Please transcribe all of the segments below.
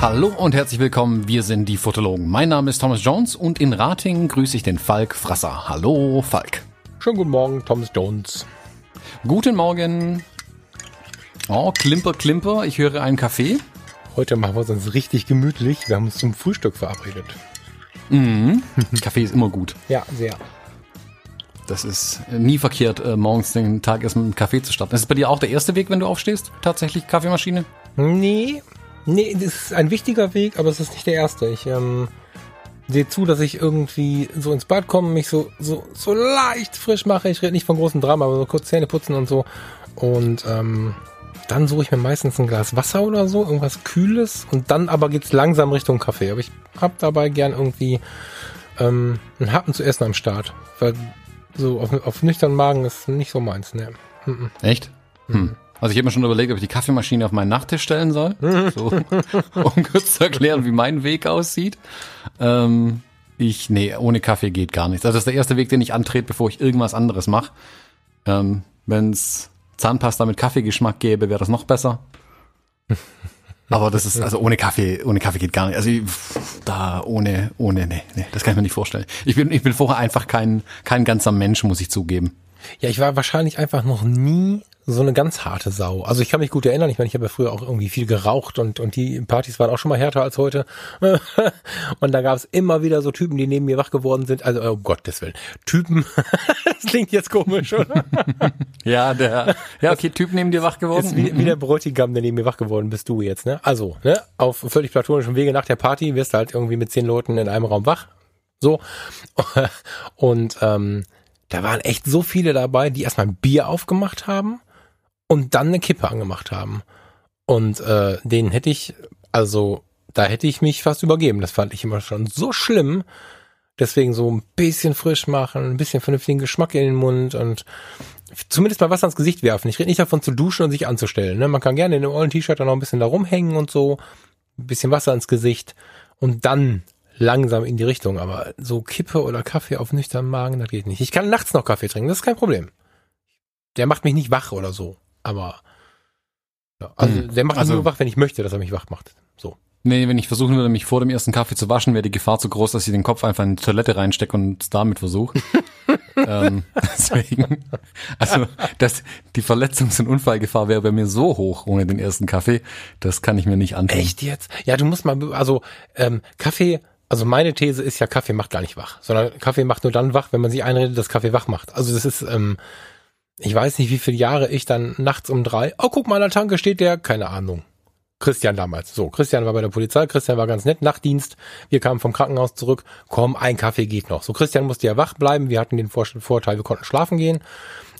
Hallo und herzlich willkommen, wir sind die Fotologen. Mein Name ist Thomas Jones und in Ratingen grüße ich den Falk Frasser. Hallo Falk. Schönen guten Morgen, Thomas Jones. Guten Morgen. Oh, Klimper, Klimper, ich höre einen Kaffee. Heute machen wir es uns richtig gemütlich. Wir haben uns zum Frühstück verabredet. Mhm. Kaffee ist immer gut. Ja, sehr. Das ist nie verkehrt, äh, morgens den Tag erst mit einem Kaffee zu starten. Ist bei dir auch der erste Weg, wenn du aufstehst? Tatsächlich Kaffeemaschine? Nee, nee, das ist ein wichtiger Weg, aber es ist nicht der erste. Ich ähm, sehe zu, dass ich irgendwie so ins Bad komme, mich so, so, so leicht frisch mache. Ich rede nicht von großen Drama, aber so kurz Zähne putzen und so. Und ähm, dann suche ich mir meistens ein Glas Wasser oder so, irgendwas Kühles. Und dann aber geht's langsam Richtung Kaffee. Aber ich hab dabei gern irgendwie ähm, einen Happen zu essen am Start. Weil so auf, auf nüchternen Magen ist nicht so meins, ne. Mhm. Echt? Hm. Also ich habe mir schon überlegt, ob ich die Kaffeemaschine auf meinen Nachttisch stellen soll, so, um kurz zu erklären, wie mein Weg aussieht. Ähm, ich, nee, ohne Kaffee geht gar nichts. Also das ist der erste Weg, den ich antrete, bevor ich irgendwas anderes mache. Ähm, Wenn es Zahnpasta mit Kaffeegeschmack gäbe, wäre das noch besser. Aber das ist, also ohne Kaffee, ohne Kaffee geht gar nicht. Also da ohne, ohne, nee, nee, das kann ich mir nicht vorstellen. Ich bin, ich bin vorher einfach kein, kein ganzer Mensch, muss ich zugeben. Ja, ich war wahrscheinlich einfach noch nie so eine ganz harte Sau. Also ich kann mich gut erinnern, ich meine, ich habe ja früher auch irgendwie viel geraucht und, und die Partys waren auch schon mal härter als heute. und da gab es immer wieder so Typen, die neben mir wach geworden sind. Also, oh Gottes Willen. Typen, das klingt jetzt komisch, oder? Ja, der, ja, okay, Typ neben dir wach geworden. Ist wie, wie der Bräutigam, der neben mir wach geworden bist du jetzt, ne? Also, ne? Auf völlig platonischem Wege nach der Party wirst du halt irgendwie mit zehn Leuten in einem Raum wach. So. Und ähm, da waren echt so viele dabei, die erstmal ein Bier aufgemacht haben und dann eine Kippe angemacht haben. Und äh, den hätte ich, also da hätte ich mich fast übergeben. Das fand ich immer schon so schlimm. Deswegen so ein bisschen frisch machen, ein bisschen vernünftigen Geschmack in den Mund und zumindest mal was ans Gesicht werfen. Ich rede nicht davon zu duschen und sich anzustellen. Ne? Man kann gerne in einem ollen T-Shirt dann noch ein bisschen da rumhängen und so, ein bisschen Wasser ins Gesicht und dann langsam in die Richtung. Aber so Kippe oder Kaffee auf nüchternen Magen, das geht nicht. Ich kann nachts noch Kaffee trinken, das ist kein Problem. Der macht mich nicht wach oder so. Aber ja, also Hm. der macht mich Also- nur wach, wenn ich möchte, dass er mich wach macht. So. Nee, wenn ich versuchen würde, mich vor dem ersten Kaffee zu waschen, wäre die Gefahr zu groß, dass ich den Kopf einfach in die Toilette reinstecke und es damit versuche. ähm, deswegen, also das, die Verletzungs- und Unfallgefahr wäre bei mir so hoch ohne den ersten Kaffee, das kann ich mir nicht antun. Echt jetzt? Ja, du musst mal, also ähm, Kaffee, also meine These ist ja, Kaffee macht gar nicht wach, sondern Kaffee macht nur dann wach, wenn man sich einredet, dass Kaffee wach macht. Also das ist, ähm, ich weiß nicht, wie viele Jahre ich dann nachts um drei, oh guck mal, an der Tanke steht der, keine Ahnung. Christian damals. So, Christian war bei der Polizei, Christian war ganz nett, Nachtdienst. Wir kamen vom Krankenhaus zurück. Komm, ein Kaffee geht noch. So, Christian musste ja wach bleiben. Wir hatten den Vor Vorteil, wir konnten schlafen gehen.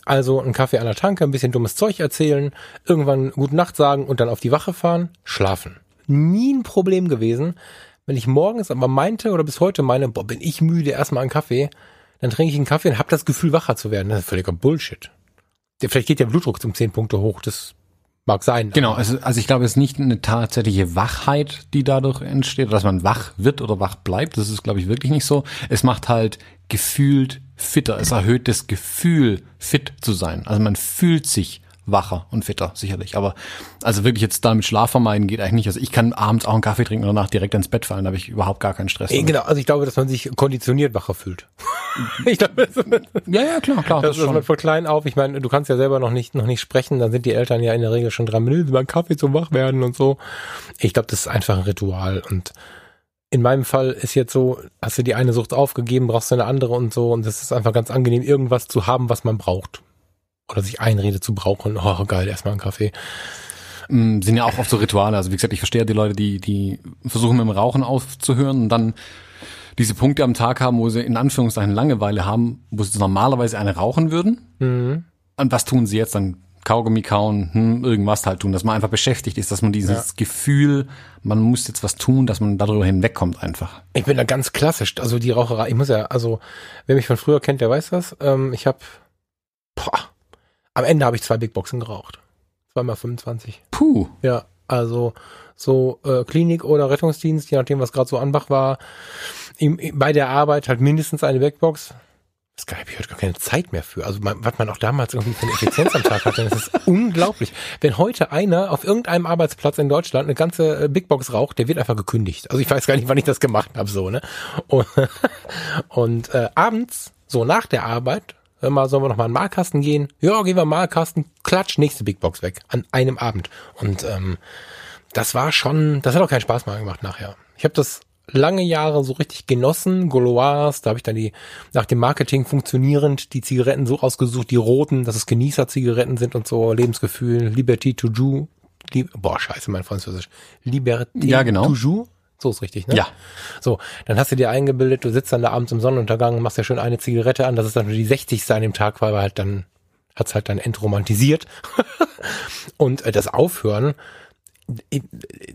Also ein Kaffee an der Tanke, ein bisschen dummes Zeug erzählen, irgendwann gute Nacht sagen und dann auf die Wache fahren, schlafen. Nie ein Problem gewesen. Wenn ich morgens aber meinte oder bis heute meine, boah, bin ich müde, erstmal einen Kaffee, dann trinke ich einen Kaffee und habe das Gefühl, wacher zu werden. Das ist völliger Bullshit. Der, vielleicht geht der Blutdruck um 10 Punkte hoch, das mag sein. Genau, also, also ich glaube, es ist nicht eine tatsächliche Wachheit, die dadurch entsteht, dass man wach wird oder wach bleibt. Das ist, glaube ich, wirklich nicht so. Es macht halt gefühlt fitter. Es erhöht das Gefühl, fit zu sein. Also man fühlt sich wacher und fitter, sicherlich. Aber also wirklich jetzt damit Schlaf vermeiden geht eigentlich nicht. Also ich kann abends auch einen Kaffee trinken und danach direkt ins Bett fallen. Da habe ich überhaupt gar keinen Stress. Damit. genau, also ich glaube, dass man sich konditioniert wacher fühlt. ich glaube, Ja, ja, klar, klar. das Das ist man von klein auf. Ich meine, du kannst ja selber noch nicht noch nicht sprechen, dann sind die Eltern ja in der Regel schon dran, mal einen Kaffee zum Wachwerden und so. Ich glaube, das ist einfach ein Ritual und in meinem Fall ist jetzt so, hast du die eine Sucht aufgegeben, brauchst du eine andere und so und das ist einfach ganz angenehm, irgendwas zu haben, was man braucht. Oder sich einredet zu brauchen. Oh, geil, erstmal einen Kaffee. Mm, sind ja auch oft so Rituale. Also wie gesagt, ich verstehe die Leute, die, die versuchen mit dem Rauchen aufzuhören und dann diese Punkte am Tag haben, wo sie in Anführungszeichen Langeweile haben, wo sie normalerweise eine rauchen würden. Mhm. Und was tun sie jetzt? Dann Kaugummi kauen, hm, irgendwas halt tun, dass man einfach beschäftigt ist, dass man dieses Gefühl, man muss jetzt was tun, dass man darüber hinwegkommt einfach. Ich bin da ganz klassisch. Also die Raucherei, ich muss ja, also wer mich von früher kennt, der weiß das. Ähm, ich habe, am Ende habe ich zwei Big Boxen geraucht. Zweimal 25. Puh. Ja, also so äh, Klinik oder Rettungsdienst, je nachdem, was gerade so Anbach war. Im, bei der Arbeit halt mindestens eine Backbox. Das habe ich heute gar keine Zeit mehr für. Also man, was man auch damals irgendwie für eine Effizienz am Tag hatte, das ist unglaublich. Wenn heute einer auf irgendeinem Arbeitsplatz in Deutschland eine ganze äh, Big Box raucht, der wird einfach gekündigt. Also ich weiß gar nicht, wann ich das gemacht habe, so, ne? Und, und äh, abends, so nach der Arbeit, hör mal, sollen wir noch mal in den Malkasten gehen? Ja, gehen wir in den Malkasten, klatsch, nächste Big Box weg. An einem Abend. Und ähm, das war schon, das hat auch keinen Spaß mehr gemacht nachher. Ich habe das lange Jahre so richtig genossen. Gauloise, da habe ich dann die nach dem Marketing funktionierend die Zigaretten so ausgesucht, die roten, dass es Genießer-Zigaretten sind und so Lebensgefühl, Liberty to Jou. Li Boah, scheiße, mein Französisch. Liberté Ja, genau. toujours. So ist richtig, ne? Ja. So, dann hast du dir eingebildet, du sitzt dann da abends im Sonnenuntergang, machst ja schön eine Zigarette an, das ist dann nur die 60. an dem Tag, weil halt dann hat's halt dann entromantisiert. und äh, das Aufhören,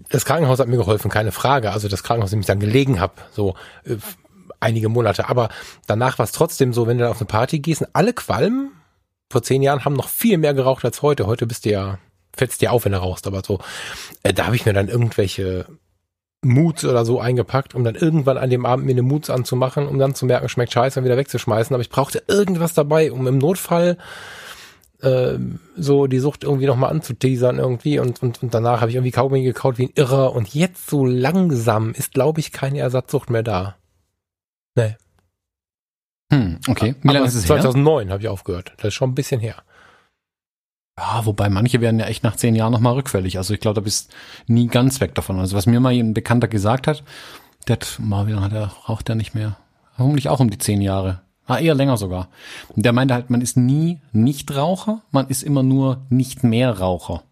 das Krankenhaus hat mir geholfen, keine Frage. Also das Krankenhaus, in dem ich dann gelegen habe, so äh, einige Monate. Aber danach war es trotzdem so, wenn du dann auf eine Party gehst, und alle Qualmen vor zehn Jahren haben noch viel mehr geraucht als heute. Heute bist du ja, fällst dir auf, wenn du rauchst, aber so, äh, da habe ich mir dann irgendwelche Moods oder so eingepackt, um dann irgendwann an dem Abend mir eine Moods anzumachen, um dann zu merken, schmeckt scheiße und wieder wegzuschmeißen. Aber ich brauchte irgendwas dabei, um im Notfall äh, so die Sucht irgendwie nochmal anzuteasern irgendwie und, und, und danach habe ich irgendwie Kaugummi gekaut wie ein Irrer und jetzt so langsam ist, glaube ich, keine Ersatzsucht mehr da. Nee. Hm, okay. Wie lange ist es her? 2009 habe ich aufgehört. Das ist schon ein bisschen her. Ja, wobei manche werden ja echt nach zehn Jahren nochmal rückfällig. Also ich glaube, da bist nie ganz weg davon. Also was mir mal ein Bekannter gesagt hat, der hat, mal, wie lange hat er, raucht er nicht mehr? Vermutlich auch um die zehn Jahre. Ah, eher länger sogar. Und der meinte halt, man ist nie Nichtraucher, man ist immer nur nicht mehr Raucher.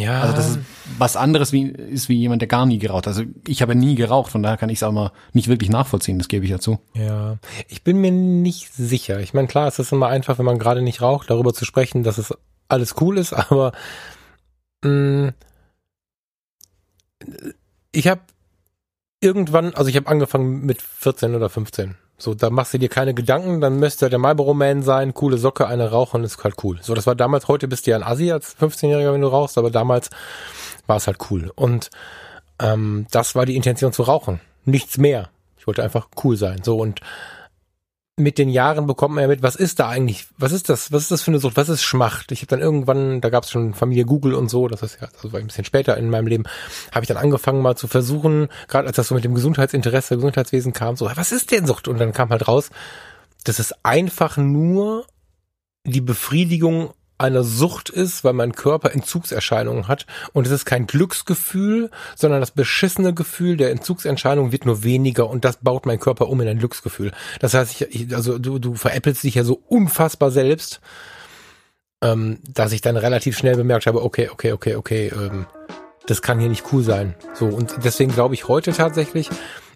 Ja. Also das ist was anderes wie, ist wie jemand, der gar nie geraucht. Also ich habe nie geraucht, von daher kann ich es auch mal nicht wirklich nachvollziehen, das gebe ich ja zu. Ja, ich bin mir nicht sicher. Ich meine, klar, es ist immer einfach, wenn man gerade nicht raucht, darüber zu sprechen, dass es alles cool ist, aber mh, ich habe irgendwann, also ich habe angefangen mit 14 oder 15. So, da machst du dir keine Gedanken, dann müsste der Marlboro Man sein, coole Socke, eine rauchen, ist halt cool. So, das war damals, heute bist du ja ein Assi als 15-Jähriger, wenn du rauchst, aber damals war es halt cool. Und ähm, das war die Intention zu rauchen. Nichts mehr. Ich wollte einfach cool sein. So, und mit den Jahren bekommt man ja mit, was ist da eigentlich, was ist das, was ist das für eine Sucht, was ist Schmacht? Ich habe dann irgendwann, da gab es schon Familie Google und so, das ist ja, das war ein bisschen später in meinem Leben, habe ich dann angefangen mal zu versuchen, gerade als das so mit dem Gesundheitsinteresse, Gesundheitswesen kam, so, was ist denn Sucht? Und dann kam halt raus, dass es einfach nur die Befriedigung einer Sucht ist, weil mein Körper Entzugserscheinungen hat und es ist kein Glücksgefühl, sondern das beschissene Gefühl der Entzugserscheinung wird nur weniger und das baut mein Körper um in ein Glücksgefühl. Das heißt, ich, ich, also du, du veräppelst dich ja so unfassbar selbst, ähm, dass ich dann relativ schnell bemerkt habe, okay, okay, okay, okay, ähm, das kann hier nicht cool sein. So und deswegen glaube ich heute tatsächlich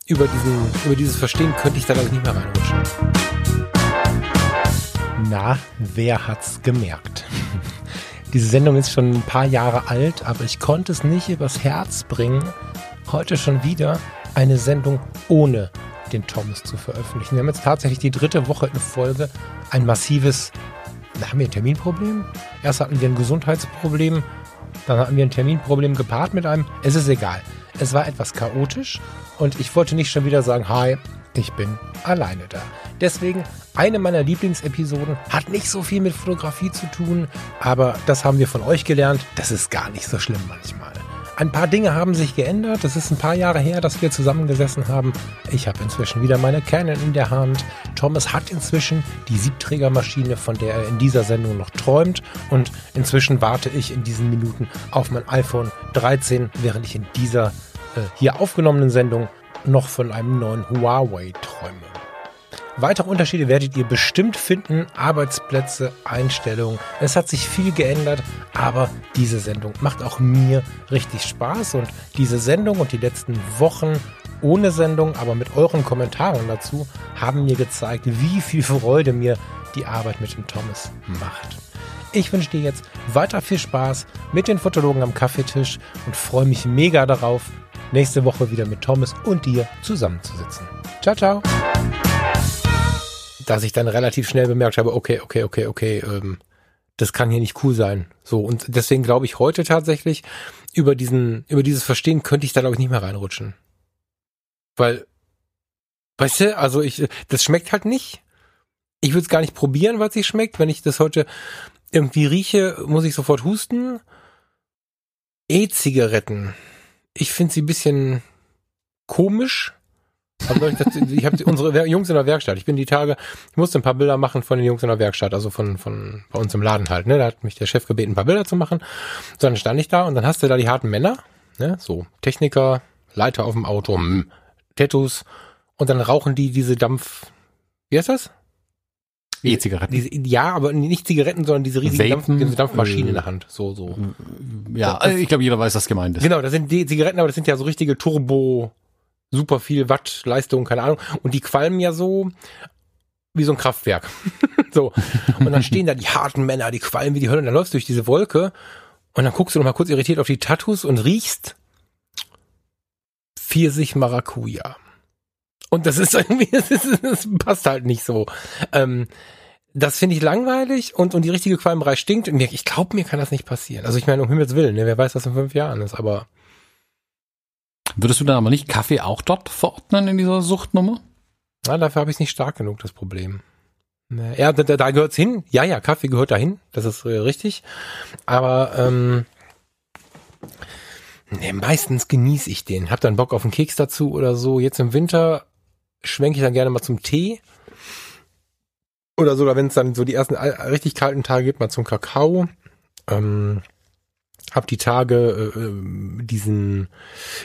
über diesen über dieses Verstehen könnte ich da glaube ich nicht mehr reinrutschen. Na, wer hat's gemerkt? Diese Sendung ist schon ein paar Jahre alt, aber ich konnte es nicht übers Herz bringen, heute schon wieder eine Sendung ohne den Thomas zu veröffentlichen. Wir haben jetzt tatsächlich die dritte Woche in Folge ein massives, da haben wir ein Terminproblem. Erst hatten wir ein Gesundheitsproblem, dann hatten wir ein Terminproblem gepaart mit einem. Es ist egal. Es war etwas chaotisch und ich wollte nicht schon wieder sagen, hi, ich bin alleine da. Deswegen eine meiner Lieblingsepisoden hat nicht so viel mit Fotografie zu tun, aber das haben wir von euch gelernt. Das ist gar nicht so schlimm manchmal. Ein paar Dinge haben sich geändert. Es ist ein paar Jahre her, dass wir zusammengesessen haben. Ich habe inzwischen wieder meine Canon in der Hand. Thomas hat inzwischen die Siebträgermaschine, von der er in dieser Sendung noch träumt. Und inzwischen warte ich in diesen Minuten auf mein iPhone 13, während ich in dieser äh, hier aufgenommenen Sendung noch von einem neuen Huawei träume. Weitere Unterschiede werdet ihr bestimmt finden. Arbeitsplätze, Einstellungen. Es hat sich viel geändert, aber diese Sendung macht auch mir richtig Spaß. Und diese Sendung und die letzten Wochen ohne Sendung, aber mit euren Kommentaren dazu, haben mir gezeigt, wie viel Freude mir die Arbeit mit dem Thomas macht. Ich wünsche dir jetzt weiter viel Spaß mit den Fotologen am Kaffeetisch und freue mich mega darauf, nächste Woche wieder mit Thomas und dir zusammenzusitzen. Ciao, ciao dass ich dann relativ schnell bemerkt habe, okay, okay, okay, okay, ähm, das kann hier nicht cool sein. So und deswegen glaube ich heute tatsächlich über diesen über dieses Verstehen könnte ich da glaube ich nicht mehr reinrutschen, weil, weißt du, also ich das schmeckt halt nicht. Ich würde es gar nicht probieren, was sich schmeckt. Wenn ich das heute irgendwie rieche, muss ich sofort husten. E-Zigaretten. Ich finde sie ein bisschen komisch. Aber ich, ich habe unsere Jungs in der Werkstatt. Ich bin die Tage, ich musste ein paar Bilder machen von den Jungs in der Werkstatt, also von, von bei uns im Laden halt. Ne? Da hat mich der Chef gebeten, ein paar Bilder zu machen. So, dann stand ich da und dann hast du da die harten Männer, ne? so Techniker, Leiter auf dem Auto, hm, Tattoos und dann rauchen die diese Dampf, wie heißt das? E-Zigaretten. Diese, ja, aber nicht Zigaretten, sondern diese riesige Dampf, diese Dampfmaschine in der Hand. So, so. Ja, also ich glaube, jeder weiß, was gemeint ist. Genau, das sind die Zigaretten, aber das sind ja so richtige Turbo, super viel Watt, Leistung, keine Ahnung. Und die qualmen ja so wie so ein Kraftwerk. so. Und dann stehen da die harten Männer, die qualmen wie die Hölle. Und dann läufst du durch diese Wolke und dann guckst du noch mal kurz irritiert auf die Tattoos und riechst Pfirsich Maracuja. Und das ist irgendwie, das, ist, das passt halt nicht so. Ähm, das finde ich langweilig und, und die richtige Qualmerei stinkt. Und mir, ich glaube, mir kann das nicht passieren. Also ich meine, um Himmels Willen, ne, wer weiß, was in fünf Jahren ist, aber. Würdest du dann aber nicht Kaffee auch dort verordnen in dieser Suchtnummer? Na, dafür habe ich nicht stark genug, das Problem. Ne, ja, da, da gehört's hin. Ja, ja, Kaffee gehört dahin. Das ist äh, richtig. Aber ähm, nee, meistens genieße ich den. Hab dann Bock auf einen Keks dazu oder so. Jetzt im Winter schwenke ich dann gerne mal zum Tee. Oder sogar, wenn es dann so die ersten richtig kalten Tage gibt, mal zum Kakao. Ähm, hab die Tage äh, äh, diesen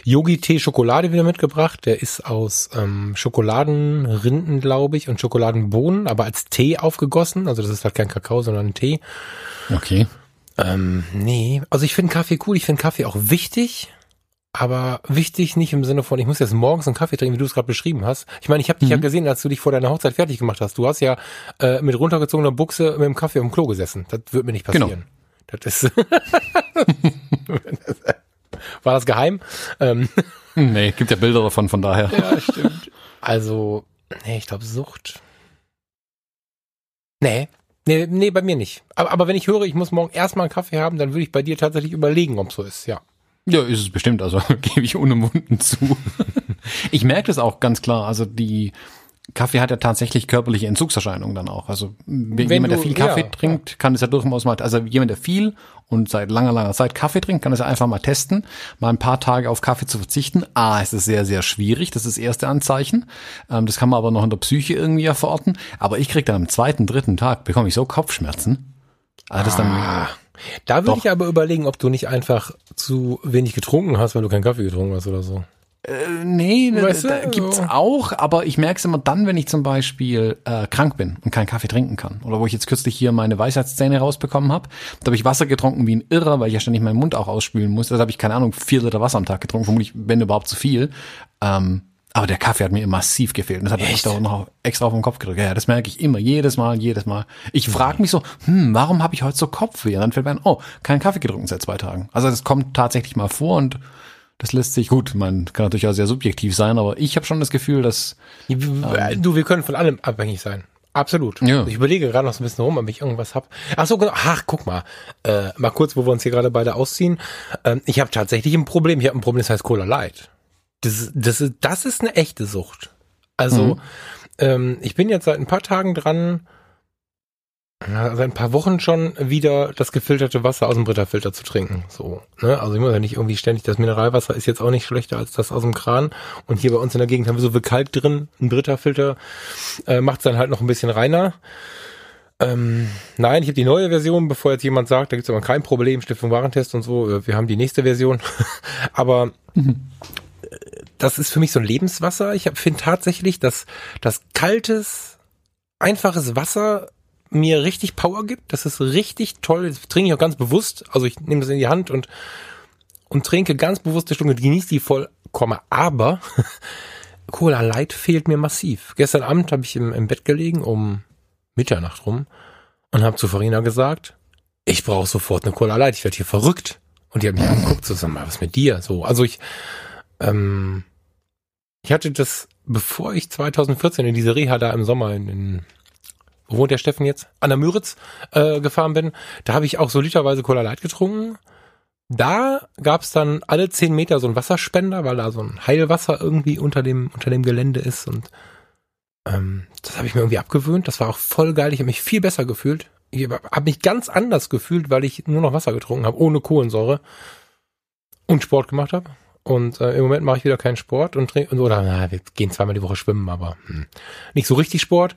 Yogi-Tee Schokolade wieder mitgebracht. Der ist aus ähm, Schokoladenrinden, glaube ich, und Schokoladenbohnen, aber als Tee aufgegossen. Also das ist halt kein Kakao, sondern ein Tee. Okay. Ähm, nee, also ich finde Kaffee cool. Ich finde Kaffee auch wichtig aber wichtig nicht im Sinne von, ich muss jetzt morgens einen Kaffee trinken, wie du es gerade beschrieben hast. Ich meine, ich habe dich mhm. ja gesehen, als du dich vor deiner Hochzeit fertig gemacht hast. Du hast ja äh, mit runtergezogener Buchse mit dem Kaffee dem Klo gesessen. Das wird mir nicht Genau. passieren. Das ist War das geheim? Ähm, Nee, gibt ja Bilder davon, von daher. ja, stimmt. Also, nee, ich glaube Sucht. Nee. Nee, nee, bei mir nicht. Aber, aber wenn ich höre, ich muss morgen erstmal einen Kaffee haben, dann würde ich bei dir tatsächlich überlegen, ob so ist, ja. Ja, ist es bestimmt, also gebe ich unumwunden zu. ich merke das auch ganz klar, also die Kaffee hat ja tatsächlich körperliche Entzugserscheinungen dann auch. Also wenn jemand, der viel Kaffee ja, trinkt, kann es ja durchaus mal, also jemand, der viel und seit langer, langer Zeit Kaffee trinkt, kann es ja einfach mal testen, mal ein paar Tage auf Kaffee zu verzichten. A, es ist sehr, sehr schwierig, das ist das erste Anzeichen. Ähm, das kann man aber noch in der Psyche irgendwie ja verorten. Aber ich krieg dann am zweiten, dritten Tag, bekomme ich so Kopfschmerzen. Also das ist dann, Ah, da würde Doch. ich aber überlegen, ob du nicht einfach zu wenig getrunken hast, weil du keinen Kaffee getrunken hast oder so. Äh, nee, da, Weißt du, da gibt's so. auch, aber ich merke es immer dann, wenn ich zum Beispiel äh, krank bin und keinen Kaffee trinken kann. Oder wo ich jetzt kürzlich hier meine Weisheitszähne rausbekommen habe. Da habe ich Wasser getrunken wie ein Irrer, weil ich ja ständig meinen Mund auch ausspülen muss. Da habe ich, keine Ahnung, vier Liter Wasser am Tag getrunken, vermutlich, wenn überhaupt zu viel. Ähm, aber der Kaffee hat mir massiv gefehlt. Und das hat echt auch noch extra auf den Kopf gedrückt. Ja, das merke ich immer, jedes Mal, jedes Mal. Ich frage mich so, hm, warum habe ich heute so Kopfweh? Und dann fällt mir ein, oh, keinen Kaffee getrunken seit zwei Tagen. Also das kommt tatsächlich mal vor und das lässt sich gut. Man kann natürlich auch sehr subjektiv sein, aber ich habe schon das Gefühl, dass Du, wir können von allem abhängig sein. Absolut. Ja. Ich überlege gerade noch so ein bisschen rum, ob ich irgendwas hab. Ach so, genau. Ach, guck mal. Äh, mal kurz, wo wir uns hier gerade beide ausziehen. Ähm, ich habe tatsächlich ein Problem. Ich habe ein Problem, das heißt Cola Light. Das, ist- das, ist, das ist eine echte Sucht. Also, ähm, ich bin jetzt seit ein paar Tagen dran, seit ein paar Wochen schon wieder das gefilterte Wasser aus dem Britterfilter zu trinken. So, ne? Also ich muss ja nicht irgendwie ständig, das Mineralwasser ist jetzt auch nicht schlechter als das aus dem Kran. Und hier bei uns in der Gegend haben wir so viel Kalk drin. Ein Britterfilter äh, macht es dann halt noch ein bisschen reiner. Ähm, nein, ich habe die neue Version, bevor jetzt jemand sagt, da gibt's aber kein Problem, Stiftung Warentest und so, äh, wir haben die nächste Version. aber äh, das ist für mich so ein Lebenswasser. Ich finde tatsächlich, dass das kaltes, einfaches Wasser mir richtig Power gibt. Das ist richtig toll. Das trinke ich auch ganz bewusst. Also ich nehme das in die Hand und, und trinke ganz bewusst die Stunde, genieße die vollkommen. Aber Cola Light fehlt mir massiv. Gestern Abend habe ich im, im Bett gelegen um Mitternacht rum und habe zu Farina gesagt, ich brauche sofort eine Cola Light. Ich werde hier verrückt. Und die hat mich angeguckt, mal, was mit dir? So, also ich, ähm, ich hatte das, bevor ich 2014 in diese Reha da im Sommer in, in wo wohnt der Steffen jetzt? An der Müritz äh, gefahren bin, da habe ich auch so literweise Cola Light getrunken. Da gab's dann alle zehn Meter so einen Wasserspender, weil da so ein Heilwasser irgendwie unter dem, unter dem Gelände ist und ähm, das habe ich mir irgendwie abgewöhnt. Das war auch voll geil. Ich habe mich viel besser gefühlt. Ich habe mich ganz anders gefühlt, weil ich nur noch Wasser getrunken habe, ohne Kohlensäure und Sport gemacht habe. Und äh, im Moment mache ich wieder keinen Sport und trinke, oder na, wir gehen zweimal die Woche schwimmen, aber hm, nicht so richtig Sport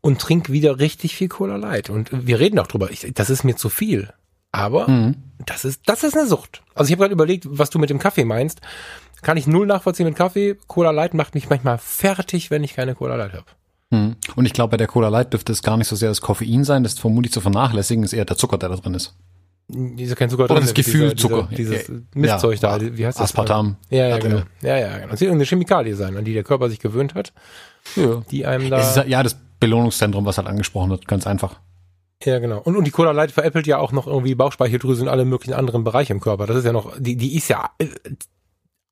und trinke wieder richtig viel Cola Light. Und wir reden auch drüber. Ich, das ist mir zu viel. Aber mhm. das ist das ist eine Sucht. Also ich habe gerade überlegt, was du mit dem Kaffee meinst. Kann ich null nachvollziehen mit Kaffee. Cola Light macht mich manchmal fertig, wenn ich keine Cola Light habe. Mhm. Und ich glaube, bei der Cola Light dürfte es gar nicht so sehr das Koffein sein, das ist vermutlich zu vernachlässigen, ist eher der Zucker, der da drin ist. Dieser kein Zucker Oder das Gefühl dieser, Zucker. Dieser, dieses Mistzeug ja, da, wie heißt das? Aspartam. Ja, ja, genau. Ja, ja, genau. Das wird irgendeine Chemikalie sein, an die der Körper sich gewöhnt hat. Ja. Die einem da. Es ist, ja, das Belohnungszentrum, was halt angesprochen wird, ganz einfach. Ja, genau. Und, und die Cola Light veräppelt ja auch noch irgendwie Bauchspeicheldrüse und alle möglichen anderen Bereiche im Körper. Das ist ja noch, die, die ist ja äh,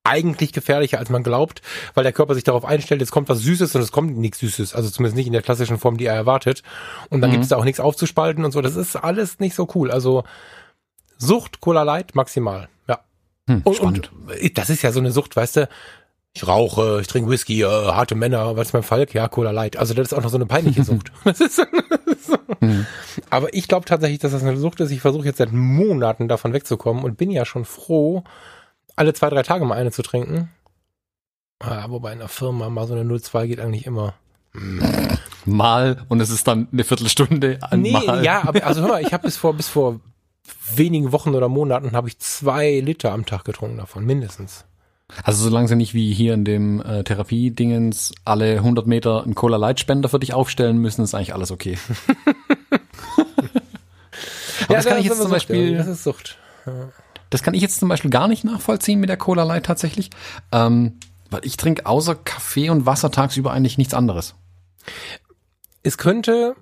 eigentlich gefährlicher, als man glaubt, weil der Körper sich darauf einstellt, jetzt kommt was Süßes und es kommt nichts Süßes. Also zumindest nicht in der klassischen Form, die er erwartet. Und dann mhm. gibt es da auch nichts aufzuspalten und so. Das ist alles nicht so cool. Also Sucht, Cola Light, maximal. Ja. Hm, und, und, das ist ja so eine Sucht, weißt du, ich rauche, ich trinke Whisky, äh, harte Männer, was ist mein Falk? Ja, Cola Light. Also das ist auch noch so eine peinliche Sucht. Mhm. Aber ich glaube tatsächlich, dass das eine Sucht ist. Ich versuche jetzt seit Monaten davon wegzukommen und bin ja schon froh, alle zwei, drei Tage mal eine zu trinken. Ah, wobei in der Firma mal so eine 02 geht eigentlich immer. Mal und es ist dann eine Viertelstunde an Nee, mal. ja, aber also hör mal, ich habe bis vor bis vor wenigen Wochen oder Monaten habe ich zwei Liter am Tag getrunken davon, mindestens. Also solange sie nicht wie hier in dem äh, Therapiedingens alle 100 Meter einen Cola Light Spender für dich aufstellen müssen, ist eigentlich alles okay. ja, das kann ich jetzt zum Beispiel. Das ist Sucht. Ja. Das kann ich jetzt zum Beispiel gar nicht nachvollziehen mit der Cola Light tatsächlich, ähm, weil ich trinke außer Kaffee und Wasser tagsüber eigentlich nichts anderes. Es könnte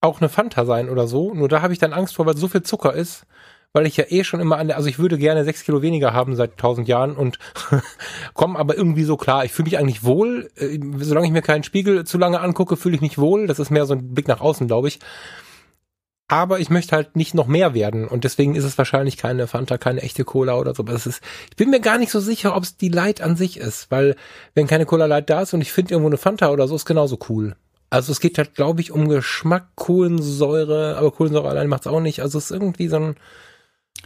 auch eine Fanta sein oder so, nur da habe ich dann Angst vor, weil so viel Zucker ist, weil ich ja eh schon immer an der, also ich würde gerne sechs Kilo weniger haben seit tausend Jahren und komme aber irgendwie so klar. Ich fühle mich eigentlich wohl, äh, solange ich mir keinen Spiegel zu lange angucke, fühle ich mich wohl. Das ist mehr so ein Blick nach außen, glaube ich. Aber ich möchte halt nicht noch mehr werden und deswegen ist es wahrscheinlich keine Fanta, keine echte Cola oder so. Aber das ist, ich bin mir gar nicht so sicher, ob es die Light an sich ist, weil wenn keine Cola Light da ist und ich finde irgendwo eine Fanta oder so, ist genauso cool. Also es geht halt, glaube ich, um Geschmack, Kohlensäure, aber Kohlensäure allein macht's auch nicht. Also es ist irgendwie so ein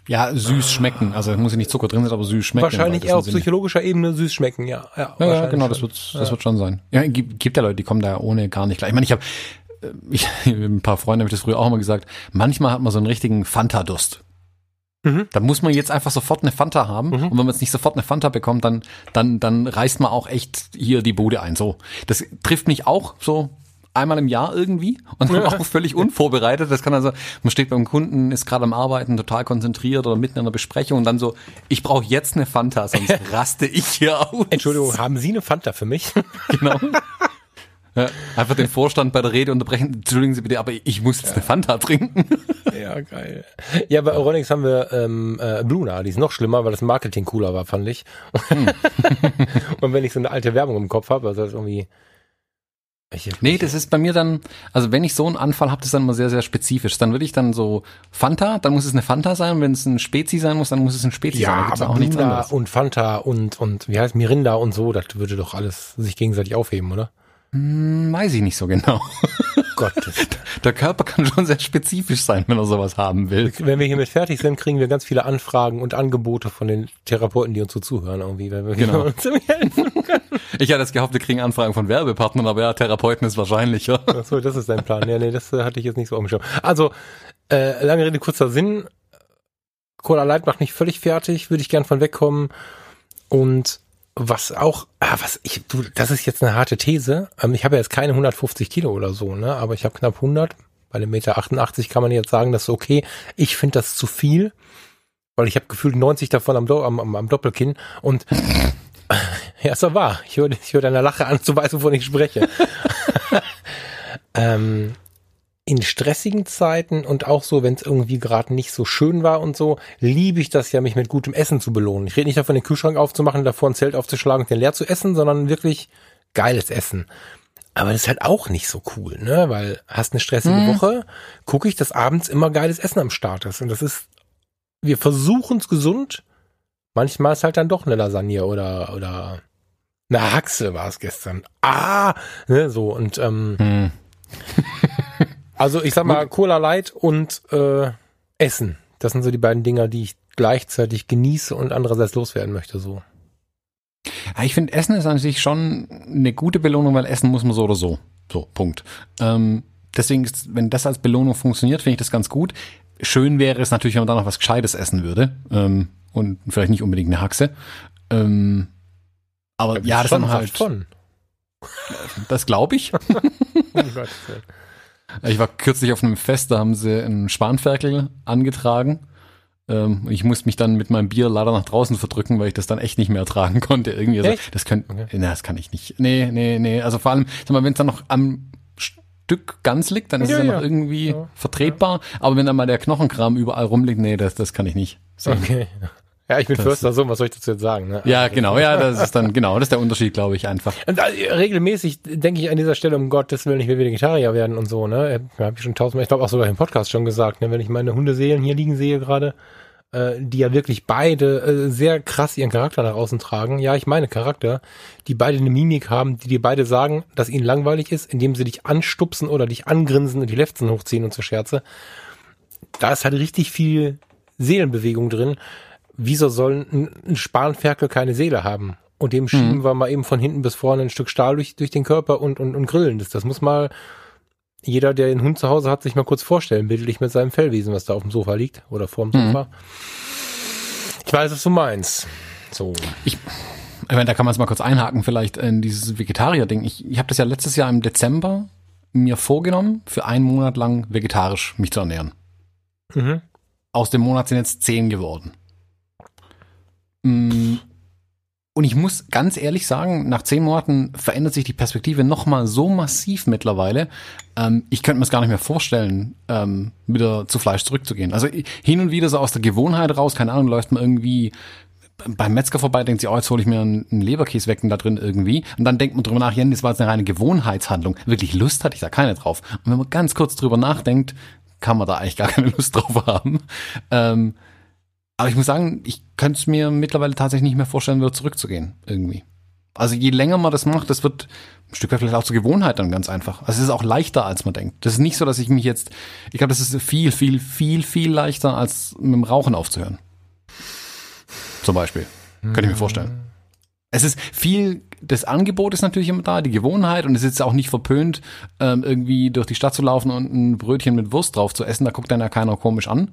ja, süß schmecken. Also muss ja nicht Zucker drin sein, aber süß schmecken. Wahrscheinlich eher auf psychologischer Ebene süß schmecken, ja. Ja, ja, ja genau, das wird, das ja. wird schon sein. Ja, gibt, gibt ja Leute, die kommen da ohne gar nicht klar. Ich meine, ich habe ich, ein paar Freunde habe ich das früher auch immer gesagt, manchmal hat man so einen richtigen Fanta-Durst. Mhm. Da muss man jetzt einfach sofort eine Fanta haben. Mhm. Und wenn man jetzt nicht sofort eine Fanta bekommt, dann, dann, dann reißt man auch echt hier die Bude ein. So. Das trifft mich auch so einmal im Jahr irgendwie und dann auch völlig unvorbereitet. Das kann also, man steht beim Kunden, ist gerade am Arbeiten, total konzentriert oder mitten in einer Besprechung und dann so, ich brauche jetzt eine Fanta, sonst raste ich hier aus. Entschuldigung, haben Sie eine Fanta für mich? Genau. Ja, einfach den Vorstand bei der Rede unterbrechen. Entschuldigen Sie bitte, aber ich muss jetzt ja. eine Fanta trinken. Ja, geil. Ja, bei Euronics haben wir ähm, äh, Bluna, die ist noch schlimmer, weil das Marketing cooler war, fand ich. Hm. Und wenn ich so eine alte Werbung im Kopf habe, also das irgendwie ich, nee, das ist bei mir dann, also wenn ich so einen Anfall habe, das ist dann immer sehr, sehr spezifisch. Dann würde ich dann so Fanta, dann muss es eine Fanta sein. Wenn es ein Spezi sein muss, dann muss es ein Spezi ja, sein. Ja, aber auch nichts anderes. und Fanta und, und wie heißt Mirinda und so, das würde doch alles sich gegenseitig aufheben, oder? Hm, weiß ich nicht so genau. Gottes. Der Körper kann schon sehr spezifisch sein, wenn er sowas haben will. Wenn wir hiermit fertig sind, kriegen wir ganz viele Anfragen und Angebote von den Therapeuten, die uns so zuhören irgendwie, wenn wir genau. uns helfen können. Ich hatte jetzt gehofft, wir kriegen Anfragen von Werbepartnern, aber ja, Therapeuten ist wahrscheinlicher. Ach so, das ist dein Plan. Ja, nee, das äh, hatte ich jetzt nicht so umgeschaut. Also, äh, lange Rede, kurzer Sinn. Cola Light macht mich völlig fertig, würde ich gern von wegkommen. Und was auch, ah, was ich, du, das ist jetzt eine harte These. Ähm, ich habe ja jetzt keine 150 Kilo oder so, ne, aber ich habe knapp 100. Bei einem Meter 88 kann man jetzt sagen, das ist okay. Ich finde das zu viel, weil ich habe gefühlt 90 davon am, am, am, am Doppelkinn und ja, ist doch wahr. Ich höre ich hör deiner Lache an, du weißt, wovon ich spreche. ähm, in stressigen Zeiten und auch so, wenn es irgendwie gerade nicht so schön war und so, liebe ich das ja, mich mit gutem Essen zu belohnen. Ich rede nicht davon, den Kühlschrank aufzumachen, davor ein Zelt aufzuschlagen und den leer zu essen, sondern wirklich geiles Essen. Aber das ist halt auch nicht so cool, ne? Weil hast eine stressige mhm. Woche, gucke ich, dass abends immer geiles Essen am Start ist. Und das ist, wir versuchen es gesund. Manchmal ist halt dann doch eine Lasagne oder, oder Eine Haxe war es gestern. Ah, ne, so und ähm, Hm. Also ich sag mal Cola Light und äh, Essen. Das sind so die beiden Dinger, die ich gleichzeitig genieße und andererseits loswerden möchte. So. Ja, ich finde, Essen ist an sich schon eine gute Belohnung, weil Essen muss man so oder so. So, Punkt. Ähm, deswegen ist, wenn das als Belohnung funktioniert, finde ich das ganz gut. Schön wäre es natürlich, wenn man da noch was Gescheites essen würde. Ähm, und vielleicht nicht unbedingt eine Haxe. Ähm, aber ja, das schon, dann halt, schon. das glaube ich. Es nicht. Ich war kürzlich auf einem Fest, da haben sie einen Spanferkel angetragen. Ähm, ich musste mich dann mit meinem Bier leider nach draußen verdrücken, weil ich das dann echt nicht mehr ertragen konnte. Irgendwie. Also, Echt? das könnte, Okay. na, das kann ich nicht. Nee, nee, nee. Also vor allem, sag mal, wenn es dann noch am Stück ganz liegt, dann ist Ja, es ja ja. noch irgendwie Ja. vertretbar. Aber wenn dann mal der Knochenkram überall rumliegt, nee, das, das kann ich nicht. sehen. Okay. Ja, ich bin Das- Förster Sohn, was soll ich dazu jetzt sagen? Ne? Ja, genau, ja, das ist dann, genau, das ist der Unterschied, glaube ich, einfach. Und äh, regelmäßig denke ich an dieser Stelle, um Gottes Willen, ich will Vegetarier werden und so, ne? Habe ich schon tausendmal, ich glaube auch sogar im Podcast schon gesagt, ne? Wenn ich meine Hundeseelen hier liegen sehe gerade, äh, die ja wirklich beide äh, sehr krass ihren Charakter nach außen tragen. Ja, ich meine Charakter, die beide eine Mimik haben, die dir beide sagen, dass ihnen langweilig ist, indem sie dich anstupsen oder dich angrinsen und die Lefzen hochziehen und so Scherze. Da ist halt richtig viel Seelenbewegung drin. Wieso soll ein, ein Spanferkel keine Seele haben? Und dem schieben wir mal eben von hinten bis vorne ein Stück Stahl durch, durch den Körper und, und, und grillen das. Das muss mal jeder, der den Hund zu Hause hat, sich mal kurz vorstellen, bildlich mit seinem Fellwesen, was da auf dem Sofa liegt oder vorm Sofa. Ich weiß, was du meinst. So. Ich meine, da kann man es mal kurz einhaken, vielleicht in dieses Vegetarier-Ding. Ich, ich habe das ja letztes Jahr im Dezember mir vorgenommen, für einen Monat lang vegetarisch mich zu ernähren. Mhm. Aus dem Monat sind jetzt zehn geworden. Mm, Und ich muss ganz ehrlich sagen, nach zehn Monaten verändert sich die Perspektive nochmal so massiv mittlerweile. Ähm, ich könnte mir es gar nicht mehr vorstellen, ähm, wieder zu Fleisch zurückzugehen. Also hin und wieder so aus der Gewohnheit raus, keine Ahnung, läuft man irgendwie beim Metzger vorbei, denkt sich, oh, jetzt hole ich mir einen, einen Leberkäse weg und da drin irgendwie. Und dann denkt man drüber nach, ja, das war jetzt eine reine Gewohnheitshandlung. Wirklich Lust hatte ich da keine drauf. Und wenn man ganz kurz drüber nachdenkt, kann man da eigentlich gar keine Lust drauf haben. Ähm, aber ich muss sagen, ich könnte es mir mittlerweile tatsächlich nicht mehr vorstellen, wieder zurückzugehen, irgendwie. Also je länger man das macht, das wird ein Stück weit vielleicht auch zur Gewohnheit dann ganz einfach. Also es ist auch leichter, als man denkt. Das ist nicht so, dass ich mich jetzt, ich glaube, das ist viel, viel, viel, viel leichter, als mit dem Rauchen aufzuhören. Zum Beispiel. Könnte ich mir vorstellen. Es ist viel, das Angebot ist natürlich immer da, die Gewohnheit und es ist auch nicht verpönt, ähm, irgendwie durch die Stadt zu laufen und ein Brötchen mit Wurst drauf zu essen. Da guckt dann ja keiner komisch an.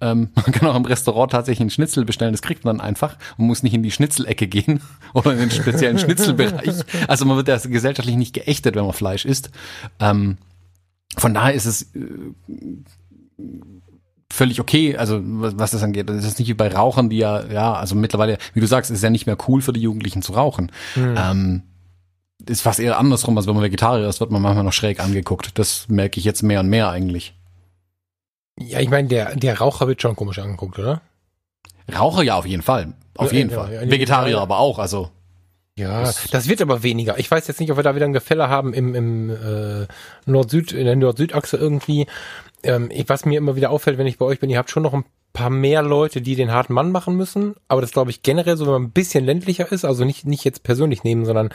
Ähm, man kann auch im Restaurant tatsächlich einen Schnitzel bestellen, das kriegt man dann einfach. Man muss nicht in die Schnitzelecke gehen oder in den speziellen Schnitzelbereich. Also man wird ja gesellschaftlich nicht geächtet, wenn man Fleisch isst. Ähm, von daher ist es äh, völlig okay, also was, was das angeht. Das ist nicht wie bei Rauchern, die ja, ja, also mittlerweile, wie du sagst, ist ja nicht mehr cool für die Jugendlichen zu rauchen. Ähm, ist fast eher andersrum, als wenn man Vegetarier ist, wird man manchmal noch schräg angeguckt. Das merke ich jetzt mehr und mehr eigentlich. Ja, ich meine, der, der Raucher wird schon komisch angeguckt, oder? Raucher ja, auf jeden Fall. Auf Ja, jeden ja, Fall. ja, Vegetarier Vegetarier. aber auch, also. Ja, Das- das, wird aber weniger. Ich weiß jetzt nicht, ob wir da wieder ein Gefälle haben im, im äh, Nord-Süd, in der Nord-Süd-Achse irgendwie. Ähm, ich, was mir immer wieder auffällt, wenn ich bei euch bin, ihr habt schon noch ein paar mehr Leute, die den harten Mann machen müssen. Aber das glaube ich generell so, wenn man ein bisschen ländlicher ist, also nicht, nicht jetzt persönlich nehmen, sondern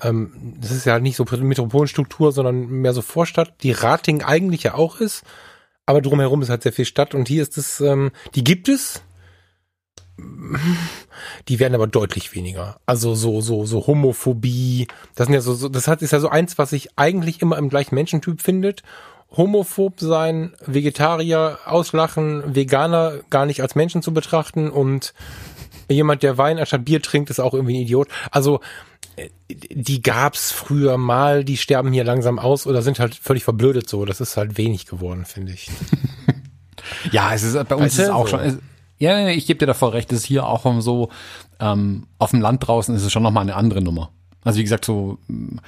ähm, das ist ja nicht so Metropolenstruktur, sondern mehr so Vorstadt, die Rating eigentlich ja auch ist. Aber drumherum ist halt sehr viel Stadt und hier ist es, ähm, die gibt es, die werden aber deutlich weniger. Also so so so Homophobie, das sind ja so, so das hat ist ja so eins, was sich eigentlich immer im gleichen Menschentyp findet. Homophob sein, Vegetarier auslachen, Veganer gar nicht als Menschen zu betrachten und jemand, der Wein anstatt Bier trinkt, ist auch irgendwie ein Idiot. Also äh, die gab's früher mal, die sterben hier langsam aus oder sind halt völlig verblödet so. Das ist halt wenig geworden, finde ich. Ja, es ist bei uns Weißt ist es auch so. schon. Ja, ich gebe dir da voll recht. Es ist hier auch so, ähm, auf dem Land draußen ist es schon nochmal eine andere Nummer. Also wie gesagt, so, mm,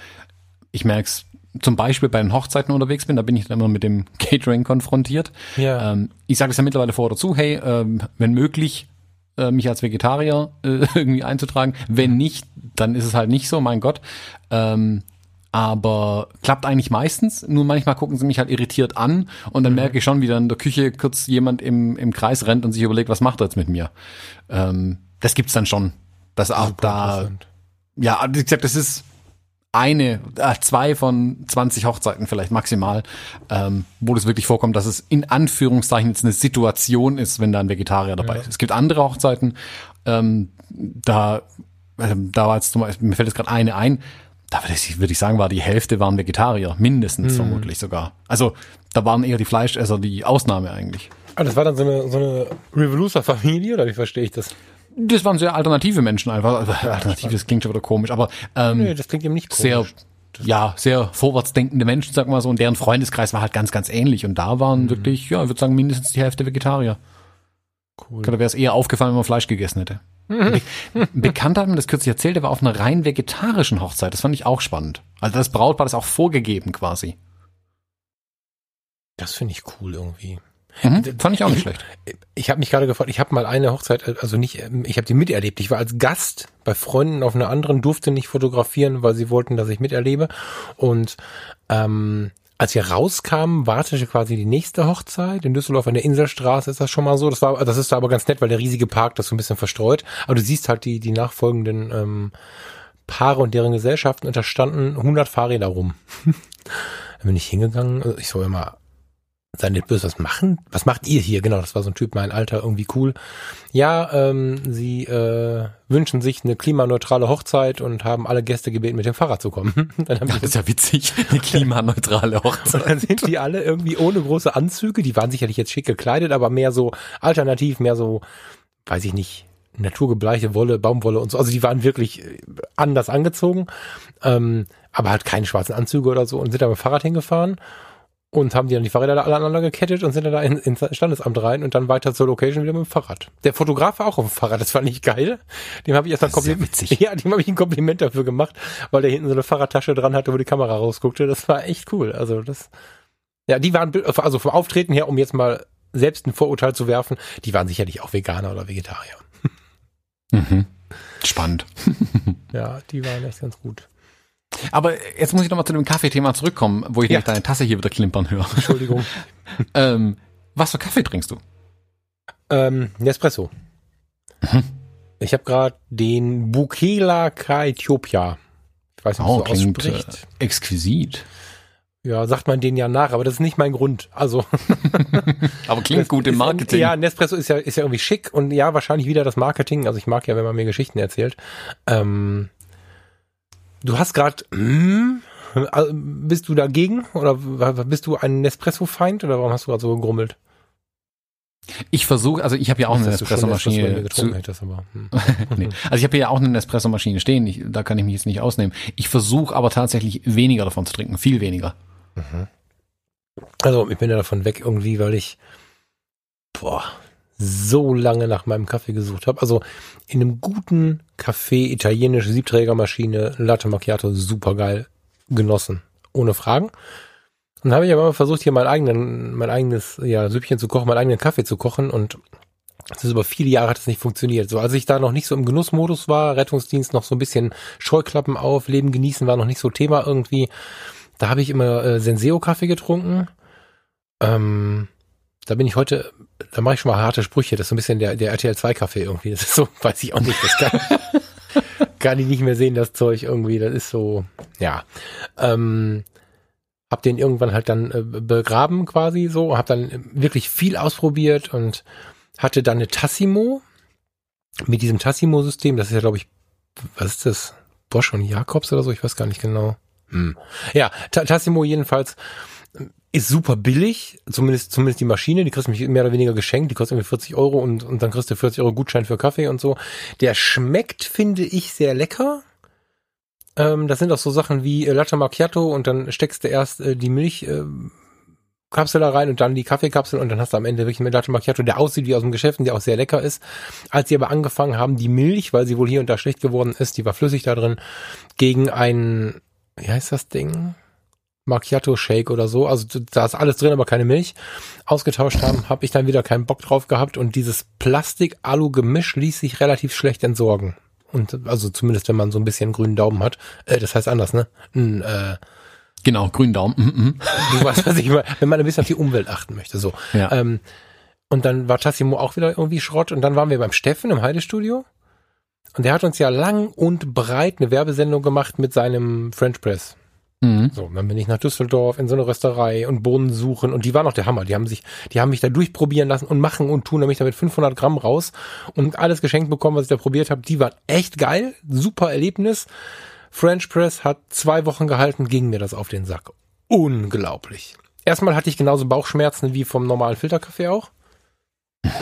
ich merke es zum Beispiel bei den Hochzeiten unterwegs bin, da bin ich dann immer mit dem Catering konfrontiert. Ja. Ähm, ich sage es ja mittlerweile vor oder zu, hey, ähm, wenn möglich, äh, mich als Vegetarier äh, irgendwie einzutragen. Wenn nicht, dann ist es halt nicht so, mein Gott. Ähm, aber klappt eigentlich meistens. Nur manchmal gucken sie mich halt irritiert an und dann merke ich schon, wie dann in der Küche kurz jemand im, im Kreis rennt und sich überlegt, was macht er jetzt mit mir. Ähm, das gibt's dann schon. Das auch da, ja, wie gesagt, das ist eine, äh, zwei von 20 Hochzeiten vielleicht maximal, ähm, wo das wirklich vorkommt, dass es in Anführungszeichen jetzt eine Situation ist, wenn da ein Vegetarier dabei Ja. ist. Es gibt andere Hochzeiten, ähm, da, ähm, da war jetzt zum Beispiel, mir fällt jetzt gerade eine ein, da würde ich, würde ich sagen, war die Hälfte waren Vegetarier, mindestens vermutlich sogar. Also da waren eher die Fleischesser die Ausnahme eigentlich. Ah, das war dann so eine, so eine Revolucer-Familie, oder wie verstehe ich das? Das waren sehr alternative Menschen einfach. Also, Alternativ, das klingt schon wieder komisch, aber ähm, Nee, das klingt eben nicht sehr, komisch. ja, sehr vorwärtsdenkende Menschen, sag mal so, und deren Freundeskreis war halt ganz, ganz ähnlich. Und da waren wirklich, ja, ich würde sagen, mindestens die Hälfte Vegetarier. Cool. Da wäre es eher aufgefallen, wenn man Fleisch gegessen hätte. Be Bekannter hat mir das kürzlich erzählt, der war auf einer rein vegetarischen Hochzeit. Das fand ich auch spannend. Also das Brautpaar ist auch vorgegeben quasi. Das finde ich cool irgendwie. Mhm, fand ich auch nicht schlecht. Ich habe mich gerade gefragt, ich habe mal eine Hochzeit, äh, also nicht, ähm, ich habe die miterlebt. Ich war als Gast bei Freunden auf einer anderen, durfte nicht fotografieren, weil sie wollten, dass ich miterlebe. Und ähm, als wir rauskamen, wartete quasi die nächste Hochzeit. In Düsseldorf an der Inselstraße ist das schon mal so. Das war, das ist da aber ganz nett, weil der riesige Park das so ein bisschen verstreut. Aber du siehst halt die, die nachfolgenden ähm, Paare und deren Gesellschaften und da standen 100 Fahrräder rum. Dann bin ich hingegangen, also ich soll immer sei nicht böse, was machen? Was macht ihr hier? Genau, das war so ein Typ, mein Alter, irgendwie cool. Ja, ähm, sie äh, wünschen sich eine klimaneutrale Hochzeit und haben alle Gäste gebeten, mit dem Fahrrad zu kommen. Dann, haben Ja, das ist ja witzig. Eine klimaneutrale Hochzeit. dann sind die alle irgendwie ohne große Anzüge, die waren sicherlich jetzt schick gekleidet, aber mehr so alternativ, mehr so, weiß ich nicht, naturgebleichte Wolle, Baumwolle und so. Also die waren wirklich äh, anders angezogen, ähm, aber halt keine schwarzen Anzüge oder so und sind da mit dem Fahrrad hingefahren und haben die dann die Fahrräder da alle aneinander gekettet und sind dann da in, ins Standesamt rein und dann weiter zur Location wieder mit dem Fahrrad. Der Fotograf war auch auf dem Fahrrad, das fand ich geil. Dem habe ich erst ein Kompliment, ja, dem habe ich ein Kompliment dafür gemacht, weil der hinten so eine Fahrradtasche dran hatte, wo die Kamera rausguckte. Das war echt cool. Also das, ja, die waren, also vom Auftreten her, um jetzt mal selbst ein Vorurteil zu werfen, die waren sicherlich auch Veganer oder Vegetarier. Mhm. Spannend. Ja, die waren echt ganz gut. Aber jetzt muss ich nochmal zu dem Kaffeethema zurückkommen, wo ich Ja. deine Tasse hier wieder klimpern höre. Entschuldigung. ähm, was für Kaffee trinkst du? ähm, Nespresso. Ich habe gerade den Bukela Ka Ethiopia. Ich weiß nicht, Oh, man so klingt äh, ausspricht. exquisit. Ja, sagt man den ja nach, aber das ist nicht mein Grund. Also Aber klingt gut im ist- Marketing. Ja, Nespresso ist ja ist ja irgendwie schick und ja wahrscheinlich wieder das Marketing. Also ich mag ja, wenn man mir Geschichten erzählt. Ähm, du hast gerade, hm, also bist du dagegen oder bist du ein Nespresso-Feind oder warum hast du gerade so gegrummelt? Ich versuche, also ich habe ja auch eine schon Nespresso hm. nee. Also ich habe ja auch eine Espressomaschine stehen, ich, da kann ich mich jetzt nicht ausnehmen. Ich versuche aber tatsächlich weniger davon zu trinken, viel weniger. Also ich bin ja davon weg irgendwie, weil ich boah, so lange nach meinem Kaffee gesucht habe. Also in einem guten Café, italienische Siebträgermaschine, Latte Macchiato, super geil genossen. Ohne Fragen. Und dann habe ich aber mal versucht, hier mein, eigenen, mein eigenes ja, Süppchen zu kochen, meinen eigenen Kaffee zu kochen und das ist über viele Jahre hat es nicht funktioniert. So, als ich da noch nicht so im Genussmodus war, Rettungsdienst noch so ein bisschen Scheuklappen auf, Leben genießen war noch nicht so Thema irgendwie. Da habe ich immer äh, Senseo-Kaffee getrunken. Ähm, da bin ich heute, da mache ich schon mal harte Sprüche. Das ist so ein bisschen der, der RTL 2 Kaffee irgendwie. Das ist so, weiß ich auch nicht. Das kann, kann ich nicht mehr sehen, das Zeug irgendwie. Das ist so, ja. Ähm, hab den irgendwann halt dann äh, begraben quasi so. Hab dann wirklich viel ausprobiert und hatte dann eine Tassimo mit diesem Tassimo-System. Das ist ja, glaube ich, was ist das? Bosch und Jakobs oder so? Ich weiß gar nicht genau. Hm. Ja, Ta- Tassimo jedenfalls ist super billig, zumindest zumindest die Maschine, die kriegst du mich mehr oder weniger geschenkt, die kostet irgendwie 40 Euro und, und dann kriegst du 40 Euro Gutschein für Kaffee und so. Der schmeckt, finde ich, sehr lecker. Ähm, das sind auch so Sachen wie äh, Latte Macchiato und dann steckst du erst äh, die Milch äh, da rein und dann die Kaffeekapsel und dann hast du am Ende wirklich einen Latte Macchiato, der aussieht wie aus dem Geschäft und der auch sehr lecker ist. Als sie aber angefangen haben, die Milch, weil sie wohl hier und da schlecht geworden ist, die war flüssig da drin, gegen ein, wie heißt das Ding? Macchiato Shake oder so, also da ist alles drin, aber keine Milch, ausgetauscht haben, habe ich dann wieder keinen Bock drauf gehabt und dieses Plastik-Alu-Gemisch ließ sich relativ schlecht entsorgen. Und also zumindest, wenn man so ein bisschen grünen Daumen hat. Äh, das heißt anders, ne? Ein, äh, Genau, grünen Daumen. Mhm, mhm. du weißt, was ich meine, wenn man ein bisschen auf die Umwelt achten möchte. So. Ja. Ähm, und dann war Tassimo auch wieder irgendwie Schrott und dann waren wir beim Steffen im Heidestudio Und der hat uns ja lang und breit eine Werbesendung gemacht mit seinem French Press. Mhm. So, dann bin ich nach Düsseldorf in so eine Rösterei und Bohnen suchen und die waren auch der Hammer. Die haben sich, die haben mich da durchprobieren lassen und machen und tun, nämlich damit 500 Gramm raus und alles geschenkt bekommen, was ich da probiert habe. Die waren echt geil, super Erlebnis. French Press hat zwei Wochen gehalten, ging mir das auf den Sack. Unglaublich. Erstmal hatte ich genauso Bauchschmerzen wie vom normalen Filterkaffee auch.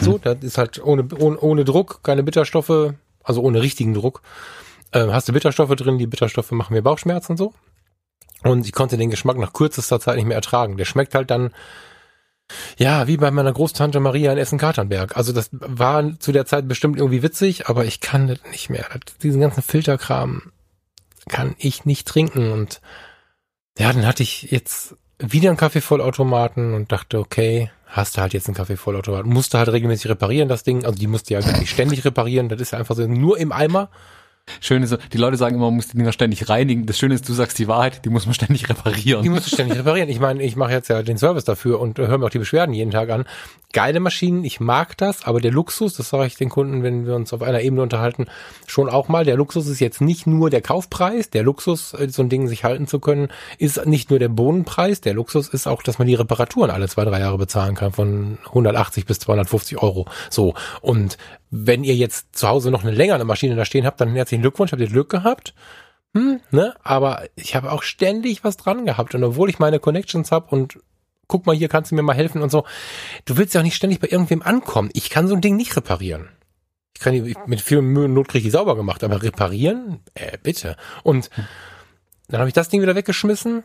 So, das ist halt ohne, ohne, ohne Druck, keine Bitterstoffe, also ohne richtigen Druck. Äh, hast du Bitterstoffe drin, die Bitterstoffe machen mir Bauchschmerzen so. Und ich konnte den Geschmack nach kürzester Zeit nicht mehr ertragen. Der schmeckt halt dann, ja, wie bei meiner Großtante Maria in Essen-Katernberg. Also das war zu der Zeit bestimmt irgendwie witzig, aber ich kann das nicht mehr. Diesen ganzen Filterkram kann ich nicht trinken. Und ja, dann hatte ich jetzt wieder einen Kaffeevollautomaten und dachte, okay, hast du halt jetzt einen Kaffeevollautomaten. Musste halt regelmäßig reparieren, das Ding. Also die musste ja wirklich ständig reparieren. Das ist einfach so nur im Eimer. Schön ist, die Leute sagen immer, man muss die Dinger ständig reinigen. Das Schöne ist, du sagst die Wahrheit, die muss man ständig reparieren. Die musst du ständig reparieren. Ich meine, ich mache jetzt ja den Service dafür und höre mir auch die Beschwerden jeden Tag an. Geile Maschinen, ich mag das, aber der Luxus, das sage ich den Kunden, wenn wir uns auf einer Ebene unterhalten, schon auch mal. Der Luxus ist jetzt nicht nur der Kaufpreis, der Luxus, äh, so ein Ding sich halten zu können, ist nicht nur der Bohnenpreis, der Luxus ist auch, dass man die Reparaturen alle zwei, drei Jahre bezahlen kann, von 180 bis 250 Euro. So. Und wenn ihr jetzt zu Hause noch eine längere Maschine da stehen habt, dann herzlichen Glückwunsch, habt ihr Glück gehabt. Hm, ne? Aber ich habe auch ständig was dran gehabt. Und obwohl ich meine Connections habe und guck mal, hier kannst du mir mal helfen und so, du willst ja auch nicht ständig bei irgendwem ankommen. Ich kann so ein Ding nicht reparieren. Ich kann die mit viel Mühe und Not krieg ich sauber gemacht, aber reparieren? Äh, bitte. Und dann habe ich das Ding wieder weggeschmissen.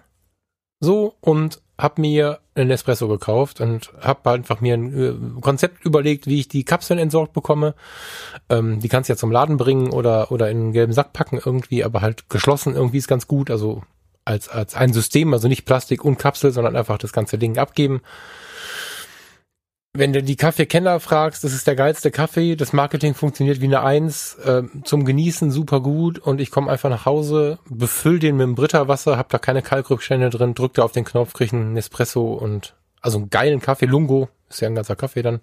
So, und hab mir einen Espresso gekauft und hab einfach mir ein äh, Konzept überlegt, wie ich die Kapseln entsorgt bekomme. Ähm, die kannst du ja zum Laden bringen oder, oder in einen gelben Sack packen irgendwie, aber halt geschlossen irgendwie ist ganz gut. Also als, als ein System, also nicht Plastik und Kapsel, sondern einfach das ganze Ding abgeben. Wenn du die Kaffeekenner fragst, das ist der geilste Kaffee, das Marketing funktioniert wie eine Eins, äh, zum Genießen super gut und ich komme einfach nach Hause, befüll den mit dem Britta-Wasser, hab da keine Kalkrückstände drin, drück da auf den Knopf, krieg einen Nespresso und also einen geilen Kaffee, Lungo, ist ja ein ganzer Kaffee dann.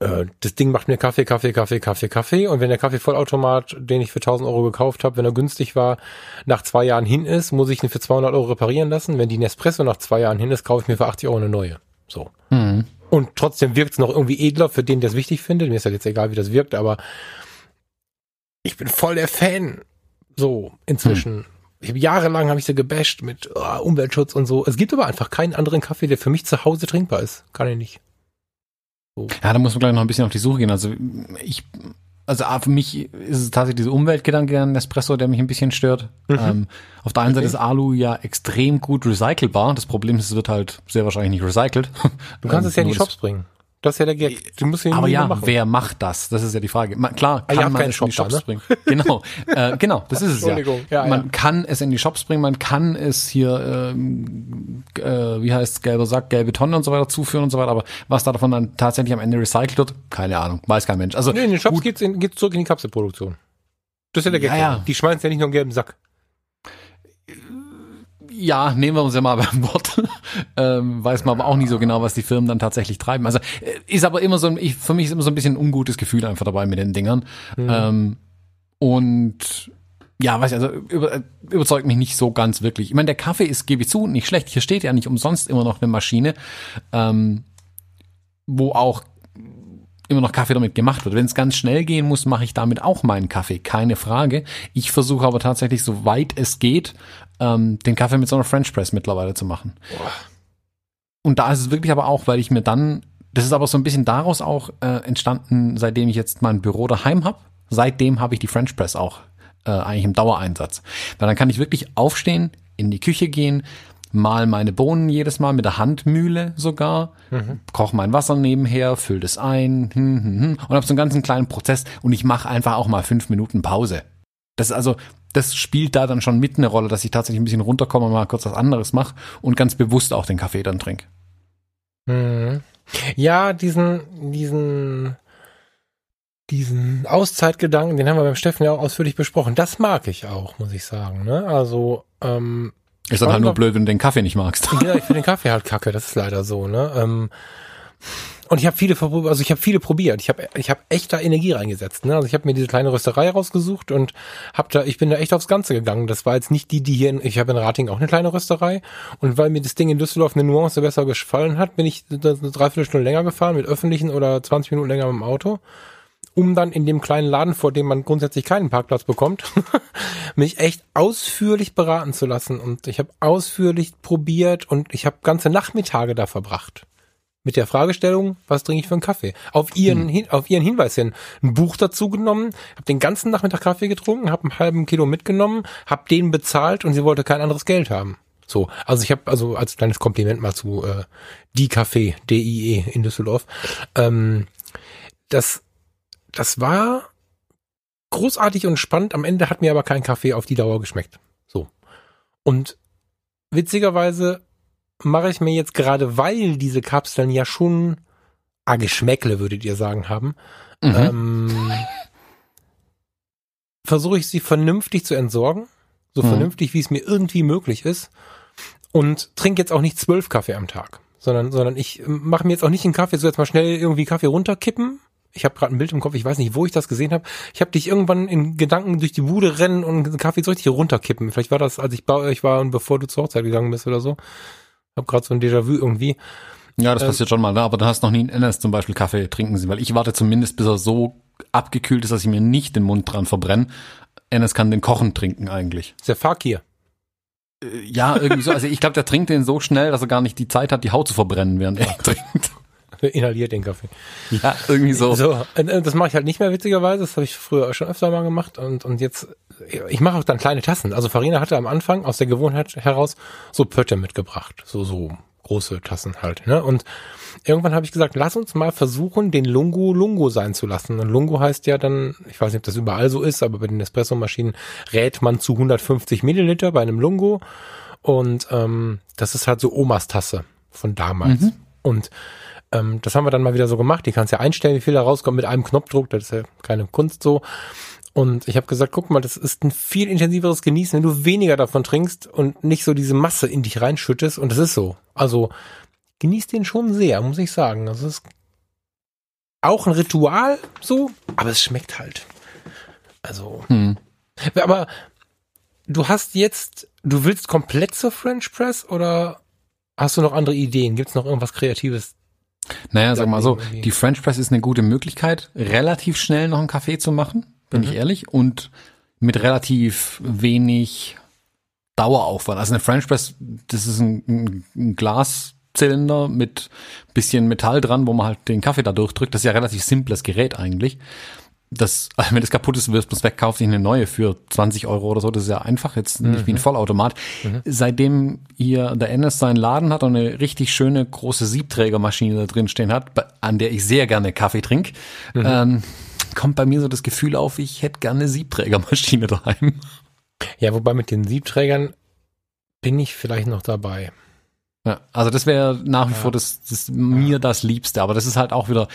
Äh, das Ding macht mir Kaffee, Kaffee, Kaffee, Kaffee, Kaffee und wenn der Kaffeevollautomat, den ich für 1000 Euro gekauft habe, wenn er günstig war, nach zwei Jahren hin ist, muss ich ihn für 200 Euro reparieren lassen. Wenn die Nespresso nach zwei Jahren hin ist, kaufe ich mir für 80 Euro eine neue. So. Mhm. Und trotzdem wirkt es noch irgendwie edler für den, der es wichtig findet. Mir ist halt jetzt egal, wie das wirkt, aber ich bin voll der Fan. So, inzwischen. Ich hab, jahrelang habe ich sie gebasht mit oh, Umweltschutz und so. Es gibt aber einfach keinen anderen Kaffee, der für mich zu Hause trinkbar ist. Kann ich nicht. Ja, da muss man gleich noch ein bisschen auf die Suche gehen. Also ich, also A, für mich ist es tatsächlich dieser Umweltgedanke an Espresso, der mich ein bisschen stört. Mhm. Ähm, auf der einen Seite Okay. ist Alu ja extrem gut recycelbar. Das Problem ist, es wird halt sehr wahrscheinlich nicht recycelt. Du kannst es ja in die Shops bringen. Das ist ja der Gag. Du musst ihn Aber ja, machen. wer macht das? Das ist ja die Frage. Man, klar, Ah, kann man es in die Shop da, Shops bringen. Genau, äh, genau, das ist es ja. Ja, man ja. kann es in die Shops bringen, man kann es hier, ähm, äh, wie heißt gelber Sack, gelbe Tonne und so weiter zuführen und so weiter. Aber was da davon dann tatsächlich am Ende recycelt wird, keine Ahnung, weiß kein Mensch. Also Nee, in den Shops gut, geht's, in, geht's zurück in die Kapselproduktion. Das ist ja der Gag. Ja, ja. Die schmeißen ja nicht nur einen gelben Sack. Ja, nehmen wir uns ja mal beim Wort. ähm, weiß man aber auch nicht so genau, was die Firmen dann tatsächlich treiben. Also äh, ist aber immer so, ein, ich, für mich ist immer so ein bisschen ein ungutes Gefühl einfach dabei mit den Dingern. Ähm, und ja, weiß ich, also über, überzeugt mich nicht so ganz wirklich. Ich meine, der Kaffee ist, gebe ich zu, nicht schlecht. Hier steht ja nicht umsonst immer noch eine Maschine, ähm, wo auch immer noch Kaffee damit gemacht wird. Wenn es ganz schnell gehen muss, mache ich damit auch meinen Kaffee, keine Frage. Ich versuche aber tatsächlich, soweit es geht, ähm, den Kaffee mit so einer French Press mittlerweile zu machen. Und da ist es wirklich aber auch, weil ich mir dann, das ist aber so ein bisschen daraus auch äh, entstanden, seitdem ich jetzt mein Büro daheim habe. Seitdem habe ich die French Press auch äh, eigentlich im Dauereinsatz. Weil dann kann ich wirklich aufstehen, in die Küche gehen, mal meine Bohnen jedes Mal mit der Handmühle sogar, koche mein Wasser nebenher, fülle das ein hm, hm, hm, und habe so einen ganzen kleinen Prozess und ich mache einfach auch mal fünf Minuten Pause. Das ist also, das spielt da dann schon mit eine Rolle, dass ich tatsächlich ein bisschen runterkomme mal kurz was anderes mache und ganz bewusst auch den Kaffee dann trinke. Mhm. Ja, diesen, diesen, diesen Auszeitgedanken, den haben wir beim Steffen ja auch ausführlich besprochen. Das mag ich auch, muss ich sagen. Ne? Also, ähm, Ist dann halt nur blöd, wenn du den Kaffee nicht magst. ja, ich finde den Kaffee halt kacke, das ist leider so, ne? Ähm, und ich habe viele, also ich habe viele probiert. Ich habe, ich habe echt da Energie reingesetzt. Ne? Also ich habe mir diese kleine Rösterei rausgesucht und habe da, ich bin da echt aufs Ganze gegangen. Das war jetzt nicht die, die hier, in, ich habe in Rating auch eine kleine Rösterei und weil mir das Ding in Düsseldorf eine Nuance besser gefallen hat, bin ich eine Dreiviertelstunde länger gefahren mit öffentlichen oder 20 Minuten länger mit dem Auto um dann in dem kleinen Laden, vor dem man grundsätzlich keinen Parkplatz bekommt, mich echt ausführlich beraten zu lassen. Und ich habe ausführlich probiert und ich habe ganze Nachmittage da verbracht. Mit der Fragestellung, was trinke ich für einen Kaffee? Auf ihren, hm. auf ihren Hinweis hin ein Buch dazu genommen, habe den ganzen Nachmittag Kaffee getrunken, habe einen halben Kilo mitgenommen, habe den bezahlt und sie wollte kein anderes Geld haben. So, also ich habe also als kleines Kompliment mal zu äh, die Café, D-I-E in Düsseldorf. Ähm, das das war großartig und spannend. Am Ende hat mir aber kein Kaffee auf die Dauer geschmeckt. So. Und witzigerweise mache ich mir jetzt gerade, weil diese Kapseln ja schon ah, Geschmäckle, würdet ihr sagen, haben, mhm. ähm, versuche ich sie vernünftig zu entsorgen. So mhm. vernünftig, wie es mir irgendwie möglich ist. Und trinke jetzt auch nicht zwölf Kaffee am Tag. Sondern, sondern ich mache mir jetzt auch nicht einen Kaffee, so jetzt mal schnell irgendwie Kaffee runterkippen, ich habe gerade ein Bild im Kopf, ich weiß nicht, wo ich das gesehen habe. Ich habe dich irgendwann in Gedanken durch die Bude rennen und Kaffee so richtig runterkippen. Vielleicht war das, als ich bei euch war und bevor du zur Hochzeit gegangen bist oder so. Hab gerade so ein Déjà-vu irgendwie. Ja, das äh, passiert schon mal, ne? aber du hast noch nie in NS zum Beispiel Kaffee trinken sehen, weil ich warte zumindest, bis er so abgekühlt ist, dass ich mir nicht den Mund dran verbrenne. NS kann den kochen trinken eigentlich. Ist der Fakir. Äh, ja, irgendwie so. Also ich glaube, der trinkt den so schnell, dass er gar nicht die Zeit hat, die Haut zu verbrennen, während er trinkt. inhaliert den Kaffee. Ja, irgendwie so. So, äh, das mache ich halt nicht mehr witzigerweise. Das habe ich früher schon öfter mal gemacht und und jetzt ich mache auch dann kleine Tassen. Also Farina hatte am Anfang aus der Gewohnheit heraus so Pötte mitgebracht, so so große Tassen halt. Ne? Und irgendwann habe ich gesagt, lass uns mal versuchen, den Lungo Lungo sein zu lassen. Und Lungo heißt ja dann, ich weiß nicht, ob das überall so ist, aber bei den Espresso-Maschinen rät man zu 150 Milliliter bei einem Lungo. Und ähm, das ist halt so Omas Tasse von damals. Mhm. Und ähm, das haben wir dann mal wieder so gemacht. Die kannst ja einstellen, wie viel da rauskommt mit einem Knopfdruck. Das ist ja keine Kunst so. Und ich habe gesagt, guck mal, das ist ein viel intensiveres Genießen, wenn du weniger davon trinkst und nicht so diese Masse in dich reinschüttest. Und das ist so. Also genieß den schon sehr, muss ich sagen. Das ist auch ein Ritual so, aber es schmeckt halt. Also. Hm. Aber du hast jetzt, du willst komplett zur French Press oder hast du noch andere Ideen? Gibt es noch irgendwas Kreatives, naja, sag mal so, die French Press ist eine gute Möglichkeit, relativ schnell noch einen Kaffee zu machen, bin mhm. ich ehrlich, und mit relativ wenig Daueraufwand. Also eine French Press, das ist ein, ein Glaszylinder mit bisschen Metall dran, wo man halt den Kaffee da durchdrückt. Das ist ja ein relativ simples Gerät eigentlich das, wenn das kaputt ist, wirst du es weg, kauf dich eine neue für 20 Euro oder so. Das ist ja einfach, jetzt nicht mhm. wie ein mhm. Vollautomat. Mhm. Seitdem hier der NS seinen Laden hat und eine richtig schöne große Siebträgermaschine da drin stehen hat, an der ich sehr gerne Kaffee trinke, mhm. ähm, kommt bei mir so das Gefühl auf, ich hätte gerne eine Siebträgermaschine daheim. Ja, wobei mit den Siebträgern bin ich vielleicht noch dabei. Ja, also das wäre nach wie ja. vor das, das mir das Liebste, aber das ist halt auch wieder,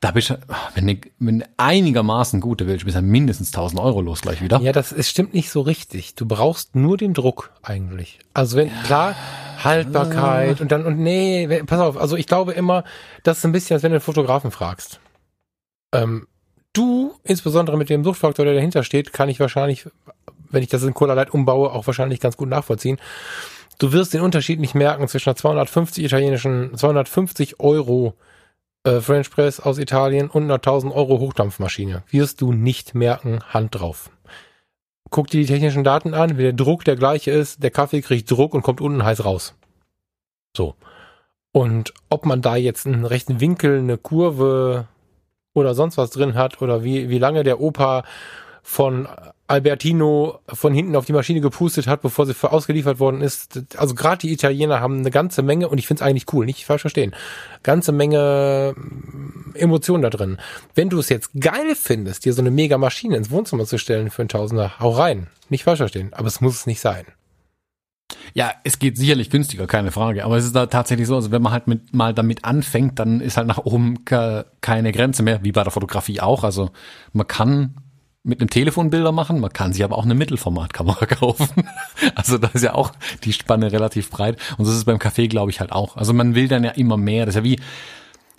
da bist du, wenn du, wenn du einigermaßen gute willst, bist du mindestens 1000 Euro los gleich wieder. Ja, das ist, stimmt nicht so richtig. Du brauchst nur den Druck eigentlich. Also wenn, klar, Haltbarkeit und dann, und nee, pass auf, also ich glaube immer, das ist ein bisschen, als wenn du einen Fotografen fragst. Ähm, du, insbesondere mit dem Suchtfaktor, der dahinter steht, kann ich wahrscheinlich, wenn ich das in Cola Light umbaue, auch wahrscheinlich ganz gut nachvollziehen. Du wirst den Unterschied nicht merken zwischen einer 250 italienischen, 250 Euro äh, French Press aus Italien und einer 1000 Euro Hochdampfmaschine. Wirst du nicht merken, Hand drauf. Guck dir die technischen Daten an, wenn der Druck der gleiche ist, der Kaffee kriegt Druck und kommt unten heiß raus. So. Und ob man da jetzt einen rechten Winkel, eine Kurve oder sonst was drin hat oder wie, wie lange der Opa von Albertino von hinten auf die Maschine gepustet hat, bevor sie ausgeliefert worden ist. Also gerade die Italiener haben eine ganze Menge, und ich finde es eigentlich cool, nicht falsch verstehen, ganze Menge mm, Emotionen da drin. Wenn du es jetzt geil findest, dir so eine mega Maschine ins Wohnzimmer zu stellen für einen Tausender, hau rein. Nicht falsch verstehen, aber es muss es nicht sein. Ja, es geht sicherlich günstiger, keine Frage. Aber es ist da tatsächlich so, also wenn man halt mit, mal damit anfängt, dann ist halt nach oben keine Grenze mehr, wie bei der Fotografie auch. Also man kann mit einem Telefon Bilder machen, man kann sich aber auch eine Mittelformatkamera kaufen. Also da ist ja auch die Spanne relativ breit. Und das ist beim Kaffee, glaube ich, halt auch. Also man will dann ja immer mehr. Das ist ja wie,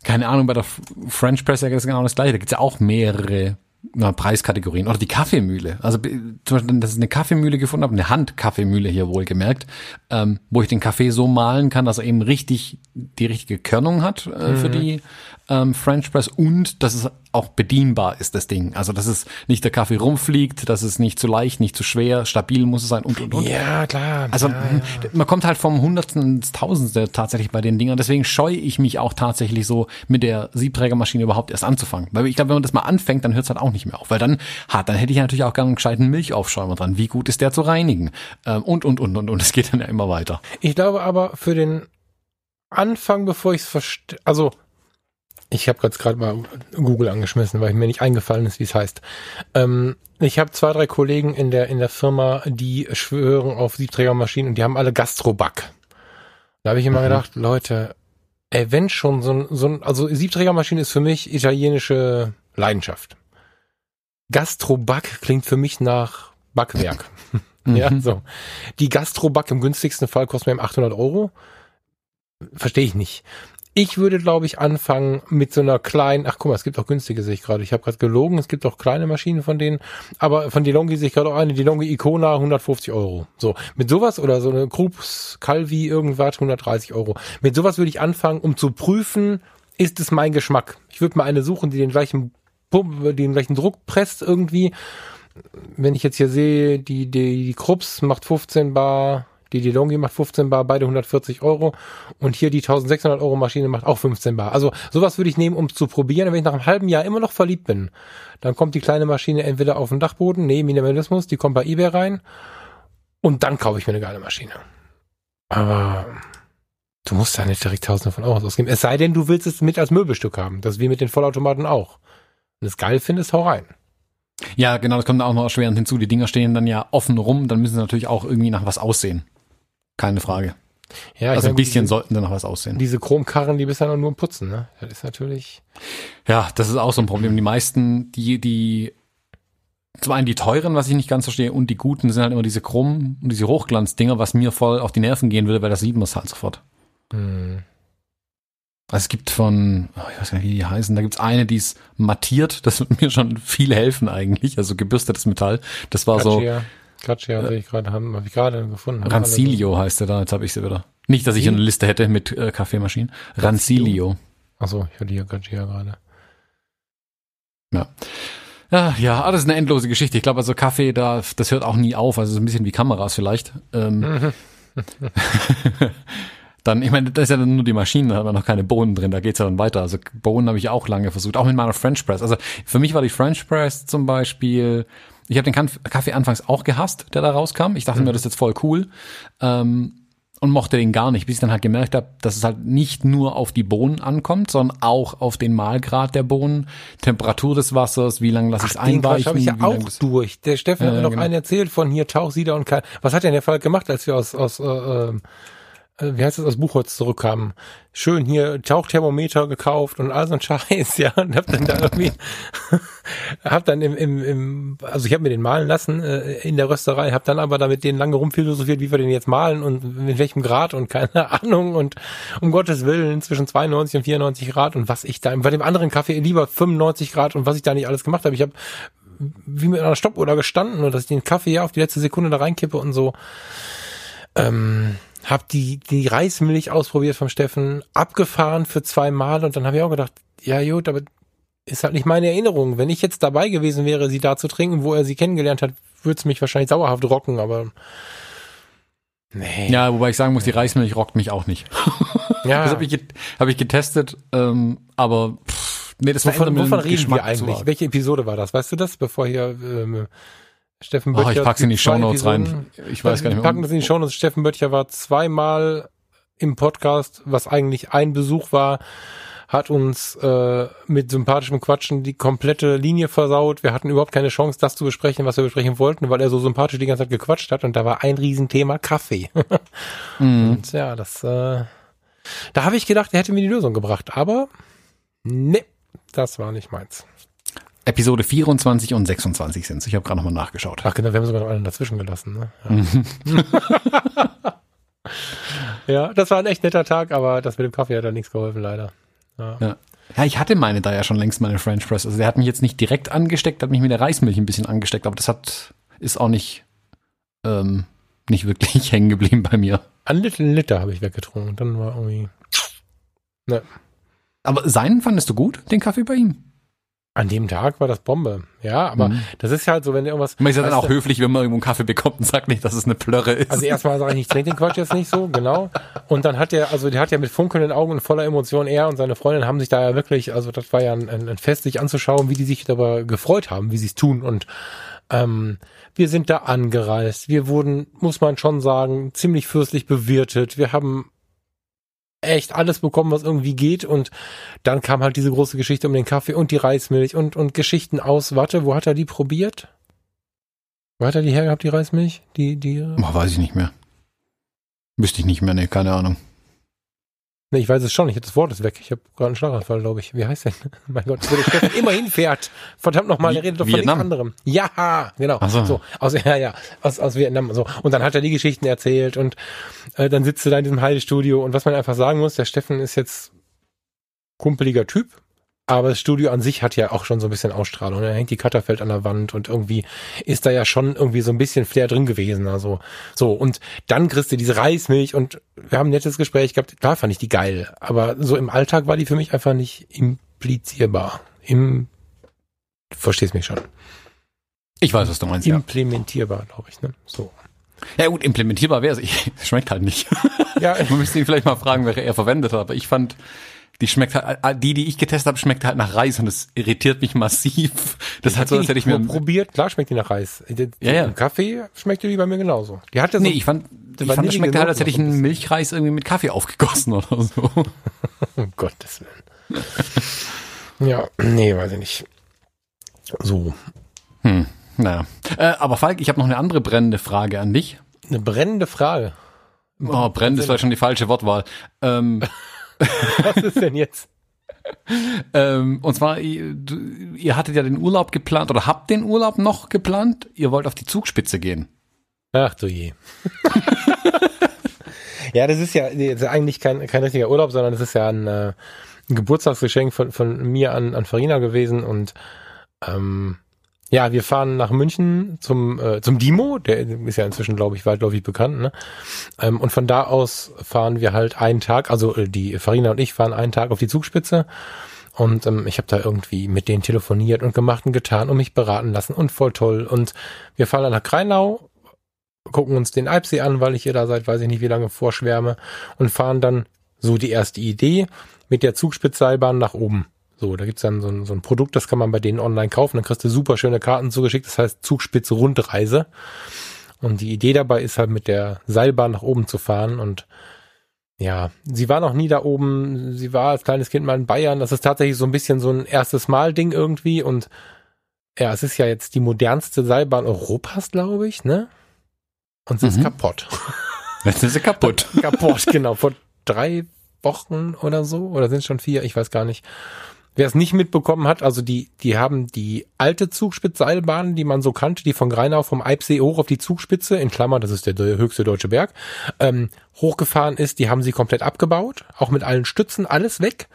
keine Ahnung, bei der French Press ist genau das gleiche. Da gibt's ja auch mehrere na, Preiskategorien. Oder die Kaffeemühle. Also zum Beispiel, dass ich eine Kaffeemühle gefunden habe, eine Handkaffeemühle hier wohlgemerkt, ähm, wo ich den Kaffee so mahlen kann, dass er eben richtig die richtige Körnung hat äh, mhm. für die ähm, French Press und dass es auch bedienbar ist, das Ding. Also, dass es nicht der Kaffee rumfliegt, dass es nicht zu leicht, nicht zu schwer, stabil muss es sein und, und, und. Ja, klar. Also, ja, ja. man kommt halt vom Hundertsten ins Tausendste tatsächlich bei den Dingern. Deswegen scheue ich mich auch tatsächlich so mit der Siebträgermaschine überhaupt erst anzufangen. Weil ich glaube, wenn man das mal anfängt, dann hört es halt auch nicht mehr auf. Weil dann, hat, dann hätte ich natürlich auch gerne einen gescheiten Milchaufschäumer dran. Wie gut ist der zu reinigen? Ähm, und, und, und, und, und. Es geht dann ja immer weiter. Ich glaube aber für den Anfang, bevor ich es verstehe, also ich habe jetzt gerade mal Google angeschmissen, weil mir nicht eingefallen ist, wie es heißt. Ähm, ich habe zwei, drei Kollegen in der in der Firma, die schwören auf Siebträgermaschinen und die haben alle Gastroback. Da habe ich immer mhm. gedacht, Leute, ey, wenn schon so ein, so ein, also Siebträgermaschine ist für mich italienische Leidenschaft. Gastroback klingt für mich nach Backwerk. ja, mhm. so. Die Gastroback im günstigsten Fall kostet mir 800 Euro. Verstehe ich nicht. Ich würde, glaube ich, anfangen mit so einer kleinen, ach guck mal, es gibt auch günstige, sehe ich gerade. Ich habe gerade gelogen, es gibt auch kleine Maschinen von denen, aber von DeLonghi sehe ich gerade auch eine, DeLonghi Icona, 150 Euro. So, mit sowas oder so eine Krups Calvi irgendwas, 130 Euro. Mit sowas würde ich anfangen, um zu prüfen, ist es mein Geschmack. Ich würde mal eine suchen, die den gleichen Pump, den gleichen Druck presst irgendwie. Wenn ich jetzt hier sehe, die, die, die Krups macht 15 Bar, die DeLonghi macht 15 Bar, beide 140 Euro. Und hier die 1600 Euro Maschine macht auch 15 Bar. Also sowas würde ich nehmen, um es zu probieren. Und wenn ich nach einem halben Jahr immer noch verliebt bin, dann kommt die kleine Maschine entweder auf den Dachboden, nee, Minimalismus, die kommt bei eBay rein. Und dann kaufe ich mir eine geile Maschine. Aber du musst da nicht direkt tausende von Euro ausgeben. Es sei denn, du willst es mit als Möbelstück haben. Das ist wie mit den Vollautomaten auch. Wenn du es geil findest, hau rein. Ja, genau, das kommt auch noch erschwerend hinzu. Die Dinger stehen dann ja offen rum, dann müssen sie natürlich auch irgendwie nach was aussehen. Keine Frage. Ja, also ein bisschen diese, sollten da noch was aussehen. Diese Chromkarren, die bisher noch nur putzen, ne? Das ist natürlich. Ja, das ist auch so ein Problem. Die meisten, die, die, zum einen die teuren, was ich nicht ganz verstehe, und die guten sind halt immer diese Chrom- und diese Hochglanzdinger, was mir voll auf die Nerven gehen würde, weil das sieht man halt sofort. Hm. Also es gibt von, oh, ich weiß gar nicht, wie die heißen, da gibt's eine, die ist mattiert, das wird mir schon viel helfen eigentlich, also gebürstetes Metall. Das war Katschia. so Katschia äh, sehe ich gerade, haben hab ich gerade gefunden. Rancilio heißt der da, jetzt habe ich sie wieder. Nicht, dass ich eine Liste hätte mit äh, Kaffeemaschinen. Rancilio. Achso, ich hatte hier Katschia gerade. Ja. Ja, ja, ah, das ist eine endlose Geschichte. Ich glaube, also Kaffee, da, das hört auch nie auf. Also so ein bisschen wie Kameras vielleicht. Ähm, dann, ich meine, das ist ja dann nur die Maschinen, da haben wir noch keine Bohnen drin, da geht's ja dann weiter. Also Bohnen habe ich auch lange versucht, auch mit meiner French Press. Also für mich war die French Press zum Beispiel ich habe den Kaffee anfangs auch gehasst, der da rauskam. Ich dachte mhm. mir, das ist jetzt voll cool. Ähm, und mochte den gar nicht, bis ich dann halt gemerkt habe, dass es halt nicht nur auf die Bohnen ankommt, sondern auch auf den Mahlgrad der Bohnen, Temperatur des Wassers, wie lange lasse ich es einweichen. habe ich ja auch durch. Der Steffen äh, hat mir noch genau. einen erzählt von hier Tauchsieder und kein. Was hat denn der Fall gemacht, als wir aus aus äh, äh äh, wie heißt das, aus Buchholz zurückkamen. Schön hier Tauchthermometer gekauft und all so ein Scheiß, ja, und hab dann da irgendwie, hab dann im, im, im also ich habe mir den malen lassen äh, in der Rösterei, hab dann aber damit den lange rumphilosophiert, wie wir den jetzt malen und mit welchem Grad und keine Ahnung und um Gottes Willen zwischen 92 und 94 Grad und was ich da, bei dem anderen Kaffee lieber 95 Grad und was ich da nicht alles gemacht habe. Ich habe wie mit einer Stoppuhr gestanden und dass ich den Kaffee ja auf die letzte Sekunde da reinkippe und so. Ähm, hab die, die Reismilch ausprobiert vom Steffen, abgefahren für zwei Mal und dann habe ich auch gedacht, ja gut, aber ist halt nicht meine Erinnerung. Wenn ich jetzt dabei gewesen wäre, sie da zu trinken, wo er sie kennengelernt hat, würde es mich wahrscheinlich sauerhaft rocken, aber nee. Ja, wobei ich sagen muss, die Reismilch rockt mich auch nicht. Ja. das habe ich, hab ich getestet, ähm, aber pff, nee, das wovon, wovon reden wir eigentlich? Welche Episode war das? Weißt du das, bevor hier ähm, Steffen Böttcher. Oh, ich pack's in die Shownotes rein. Ich weiß gar nicht mehr. Wir packen das in die Shownotes. Steffen Böttcher war zweimal im Podcast, was eigentlich ein Besuch war, hat uns äh, mit sympathischem Quatschen die komplette Linie versaut. Wir hatten überhaupt keine Chance, das zu besprechen, was wir besprechen wollten, weil er so sympathisch die ganze Zeit gequatscht hat und da war ein Riesenthema Kaffee. mhm. Und ja, das äh, da habe ich gedacht, er hätte mir die Lösung gebracht, aber ne, das war nicht meins. Episode 24 und 26 sind Ich habe gerade nochmal nachgeschaut. Ach genau, wir haben sogar noch einen dazwischen gelassen. Ne? Ja. ja. das war ein echt netter Tag, aber das mit dem Kaffee hat da nichts geholfen, leider. Ja. ja. Ja, ich hatte meine da ja schon längst meine French Press. Also der hat mich jetzt nicht direkt angesteckt, hat mich mit der Reismilch ein bisschen angesteckt, aber das hat, ist auch nicht, ähm, nicht wirklich hängen geblieben bei mir. Ein Liter, Liter habe ich weggetrunken. Dann war irgendwie. Ne. Aber seinen fandest du gut, den Kaffee bei ihm? An dem Tag war das Bombe. Ja, aber Mhm. das ist halt so, wenn irgendwas. Man ist ja dann auch höflich, wenn man irgendwo einen Kaffee bekommt und sagt nicht, dass es eine Plörre ist. Also erstmal sage ich nicht, trink den Quatsch jetzt nicht so, genau. Und dann hat er, also der hat ja mit funkelnden Augen und voller Emotion, er und seine Freundin haben sich da ja wirklich, also das war ja ein, ein, ein Fest, sich anzuschauen, wie die sich darüber gefreut haben, wie sie es tun. Und ähm, wir sind da angereist. Wir wurden, muss man schon sagen, ziemlich fürstlich bewirtet. Wir haben echt alles bekommen, was irgendwie geht. Und dann kam halt diese große Geschichte um den Kaffee und die Reismilch und, und Geschichten aus. Warte, wo hat er die probiert? Wo hat er die hergehabt, die Reismilch? Die, die, Boah, weiß ich nicht mehr. Wüsste ich nicht mehr, nee, keine Ahnung. Ne, ich weiß es schon, ich habe das Wort ist weg. Ich habe gerade einen Schlaganfall, glaube ich. Wie heißt der? mein Gott, wo der Steffen immer hinfährt. Verdammt nochmal, der redet doch von nichts anderem. Ja, genau. Ach so. so. aus, ja, ja, aus, aus Vietnam. So. Und dann hat er die Geschichten erzählt und äh, dann sitzt du da in diesem Heidestudio und was man einfach sagen muss, der Steffen ist jetzt kumpeliger Typ, aber das Studio an sich hat ja auch schon so ein bisschen Ausstrahlung. Da hängt die Cutterfeld an der Wand und irgendwie ist da ja schon irgendwie so ein bisschen Flair drin gewesen. Also so und dann kriegst du diese Reismilch und wir haben ein nettes Gespräch gehabt. Klar fand ich die geil, aber so im Alltag war die für mich einfach nicht implizierbar. Im du verstehst mich schon. Ich weiß, was du meinst, ja. Implementierbar, glaube ich. Ne? So. Ja gut, implementierbar wäre es. Es schmeckt halt nicht. Ja, Man müsste ihn vielleicht mal fragen, welche er verwendet hat. Aber ich fand, die schmeckt halt, die, die ich getestet habe, schmeckt halt nach Reis und das irritiert mich massiv. Das hat so, als hätte ich mir. probiert. Klar schmeckt die nach Reis. Die, die, Ja, ja. Im Kaffee schmeckt die bei mir genauso. Die hatte so Nee, ich fand, ich fand, das schmeckte halt, als hätte ich einen ein Milchreis irgendwie mit Kaffee aufgegossen oder so. Um Gottes Willen. ja, nee, weiß ich nicht. So, Hm, naja. Äh, aber Falk, ich habe noch eine andere brennende Frage an dich. eine brennende Frage. Oh, brennend ist vielleicht schon die falsche Wortwahl. Ähm, Was ist denn jetzt? ähm, und zwar, ihr, du, ihr hattet ja den Urlaub geplant oder habt den Urlaub noch geplant. Ihr wollt auf die Zugspitze gehen. Ach du je. ja, das ist ja das ist eigentlich kein, kein richtiger Urlaub, sondern das ist ja ein, äh, ein Geburtstagsgeschenk von, von mir an, an Farina gewesen und ähm, ja, wir fahren nach München zum, äh, zum Dimo, der ist ja inzwischen, glaube ich, weitläufig bekannt, ne? Ähm, und von da aus fahren wir halt einen Tag, also äh, die Farina und ich fahren einen Tag auf die Zugspitze. Und ähm, ich habe da irgendwie mit denen telefoniert und gemacht und getan und mich beraten lassen und voll toll. Und wir fahren dann nach Kreinau, gucken uns den Alpsee an, weil ich hier da seit weiß ich nicht wie lange vorschwärme und fahren dann so die erste Idee mit der Zugspitzseilbahn nach oben. So, da gibt's dann so ein, so ein Produkt, das kann man bei denen online kaufen, dann kriegst du super schöne Karten zugeschickt, das heißt Zugspitze Rundreise. Und die Idee dabei ist halt mit der Seilbahn nach oben zu fahren und ja, sie war noch nie da oben, sie war als kleines Kind mal in Bayern, das ist tatsächlich so ein bisschen so ein erstes Mal Ding irgendwie und ja, es ist ja jetzt die modernste Seilbahn Europas, glaube ich, ne? Und sie ist Mhm. kaputt. Jetzt ist sie kaputt. kaputt, genau. Vor drei Wochen oder so. Oder sind es schon vier? Ich weiß gar nicht. Wer es nicht mitbekommen hat, also die, die haben die alte Zugspitzseilbahn, die man so kannte, die von Greinau vom Eibsee hoch auf die Zugspitze, in Klammer, das ist der de- höchste deutsche Berg, ähm, hochgefahren ist, die haben sie komplett abgebaut, auch mit allen Stützen, alles weg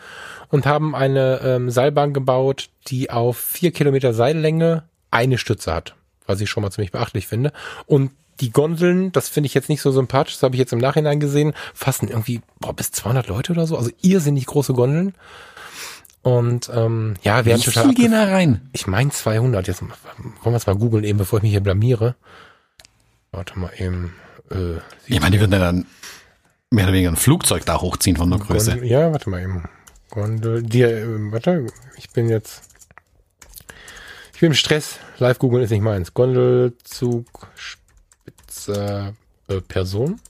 und haben eine ähm, Seilbahn gebaut, die auf vier Kilometer Seillänge eine Stütze hat, was ich schon mal ziemlich beachtlich finde. Und die Gondeln, das finde ich jetzt nicht so sympathisch, das habe ich jetzt im Nachhinein gesehen, fassen irgendwie boah, bis 200 Leute oder so, also irrsinnig große Gondeln. Und ähm, ja, Wie werden total viel gehen da rein? Ich meine 200. Jetzt wollen wir es mal googeln eben, bevor ich mich hier blamiere. Warte mal eben. Äh, Ich meine, die würden dann mehr oder weniger ein Flugzeug da hochziehen von der Größe. Gondel, ja, warte mal eben. Gondel, die, äh, warte, ich bin jetzt, ich bin im Stress. Live googeln ist nicht meins. Gondelzug, Spitze, äh, Person.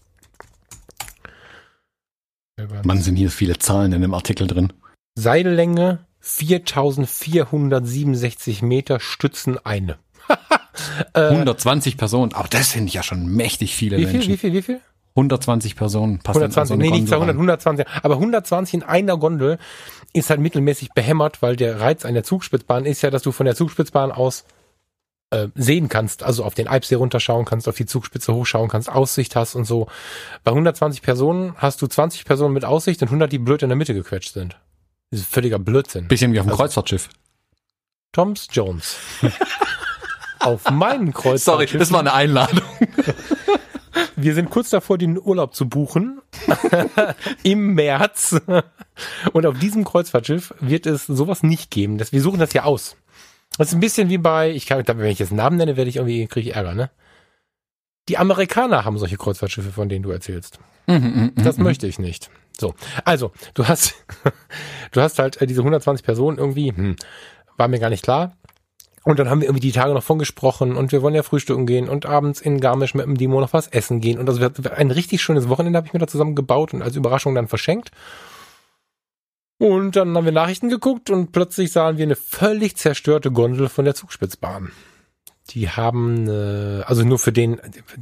Man sind hier viele Zahlen in dem Artikel drin. Seillänge 4467 Meter, Stützen eine. Äh, 120 Personen, aber das sind ja schon mächtig viele wie viel, Menschen. wie viel, wie viel? 120 Personen passen 120, in so nee, nicht Gondel 200, rein. 120. Aber 120 in einer Gondel ist halt mittelmäßig behämmert, weil der Reiz einer Zugspitzbahn ist ja, dass du von der Zugspitzbahn aus äh, sehen kannst, also auf den Alpsee runterschauen kannst, auf die Zugspitze hochschauen kannst, Aussicht hast und so. Bei 120 Personen hast du 20 Personen mit Aussicht und 100, die blöd in der Mitte gequetscht sind. Das ist völliger Blödsinn. Bisschen wie auf dem Also- Kreuzfahrtschiff. Toms Jones. Auf meinen Kreuz. Sorry, das war eine Einladung. Wir sind kurz davor, den Urlaub zu buchen. Im März. Und auf diesem Kreuzfahrtschiff wird es sowas nicht geben. Das, wir suchen das ja aus. Das ist ein bisschen wie bei, ich kann, wenn ich jetzt Namen nenne, werde ich irgendwie, kriege ich Ärger, ne? Die Amerikaner haben solche Kreuzfahrtschiffe, von denen du erzählst. Mhm, Das möchte ich nicht. So, also du hast, du hast halt äh, diese 120 Personen irgendwie, hm, war mir gar nicht klar. Und dann haben wir irgendwie die Tage noch von gesprochen und wir wollen ja frühstücken gehen und abends in Garmisch mit dem Dimo noch was essen gehen. Und wird ein richtig schönes Wochenende habe ich mir da zusammen gebaut und als Überraschung dann verschenkt. Und dann haben wir Nachrichten geguckt und plötzlich sahen wir eine völlig zerstörte Gondel von der Zugspitzbahn. Die haben, äh, also nur für den,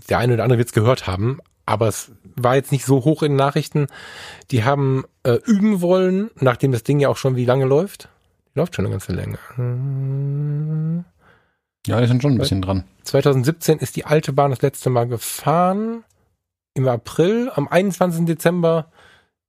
der eine oder andere wird es gehört haben, aber es war jetzt nicht so hoch in den Nachrichten. Die haben äh, üben wollen, nachdem das Ding ja auch schon wie lange läuft. Läuft schon eine ganze Länge. Hm. Ja, die sind schon ein bisschen dran. 2017 ist die alte Bahn das letzte Mal gefahren. Im April, am 21. Dezember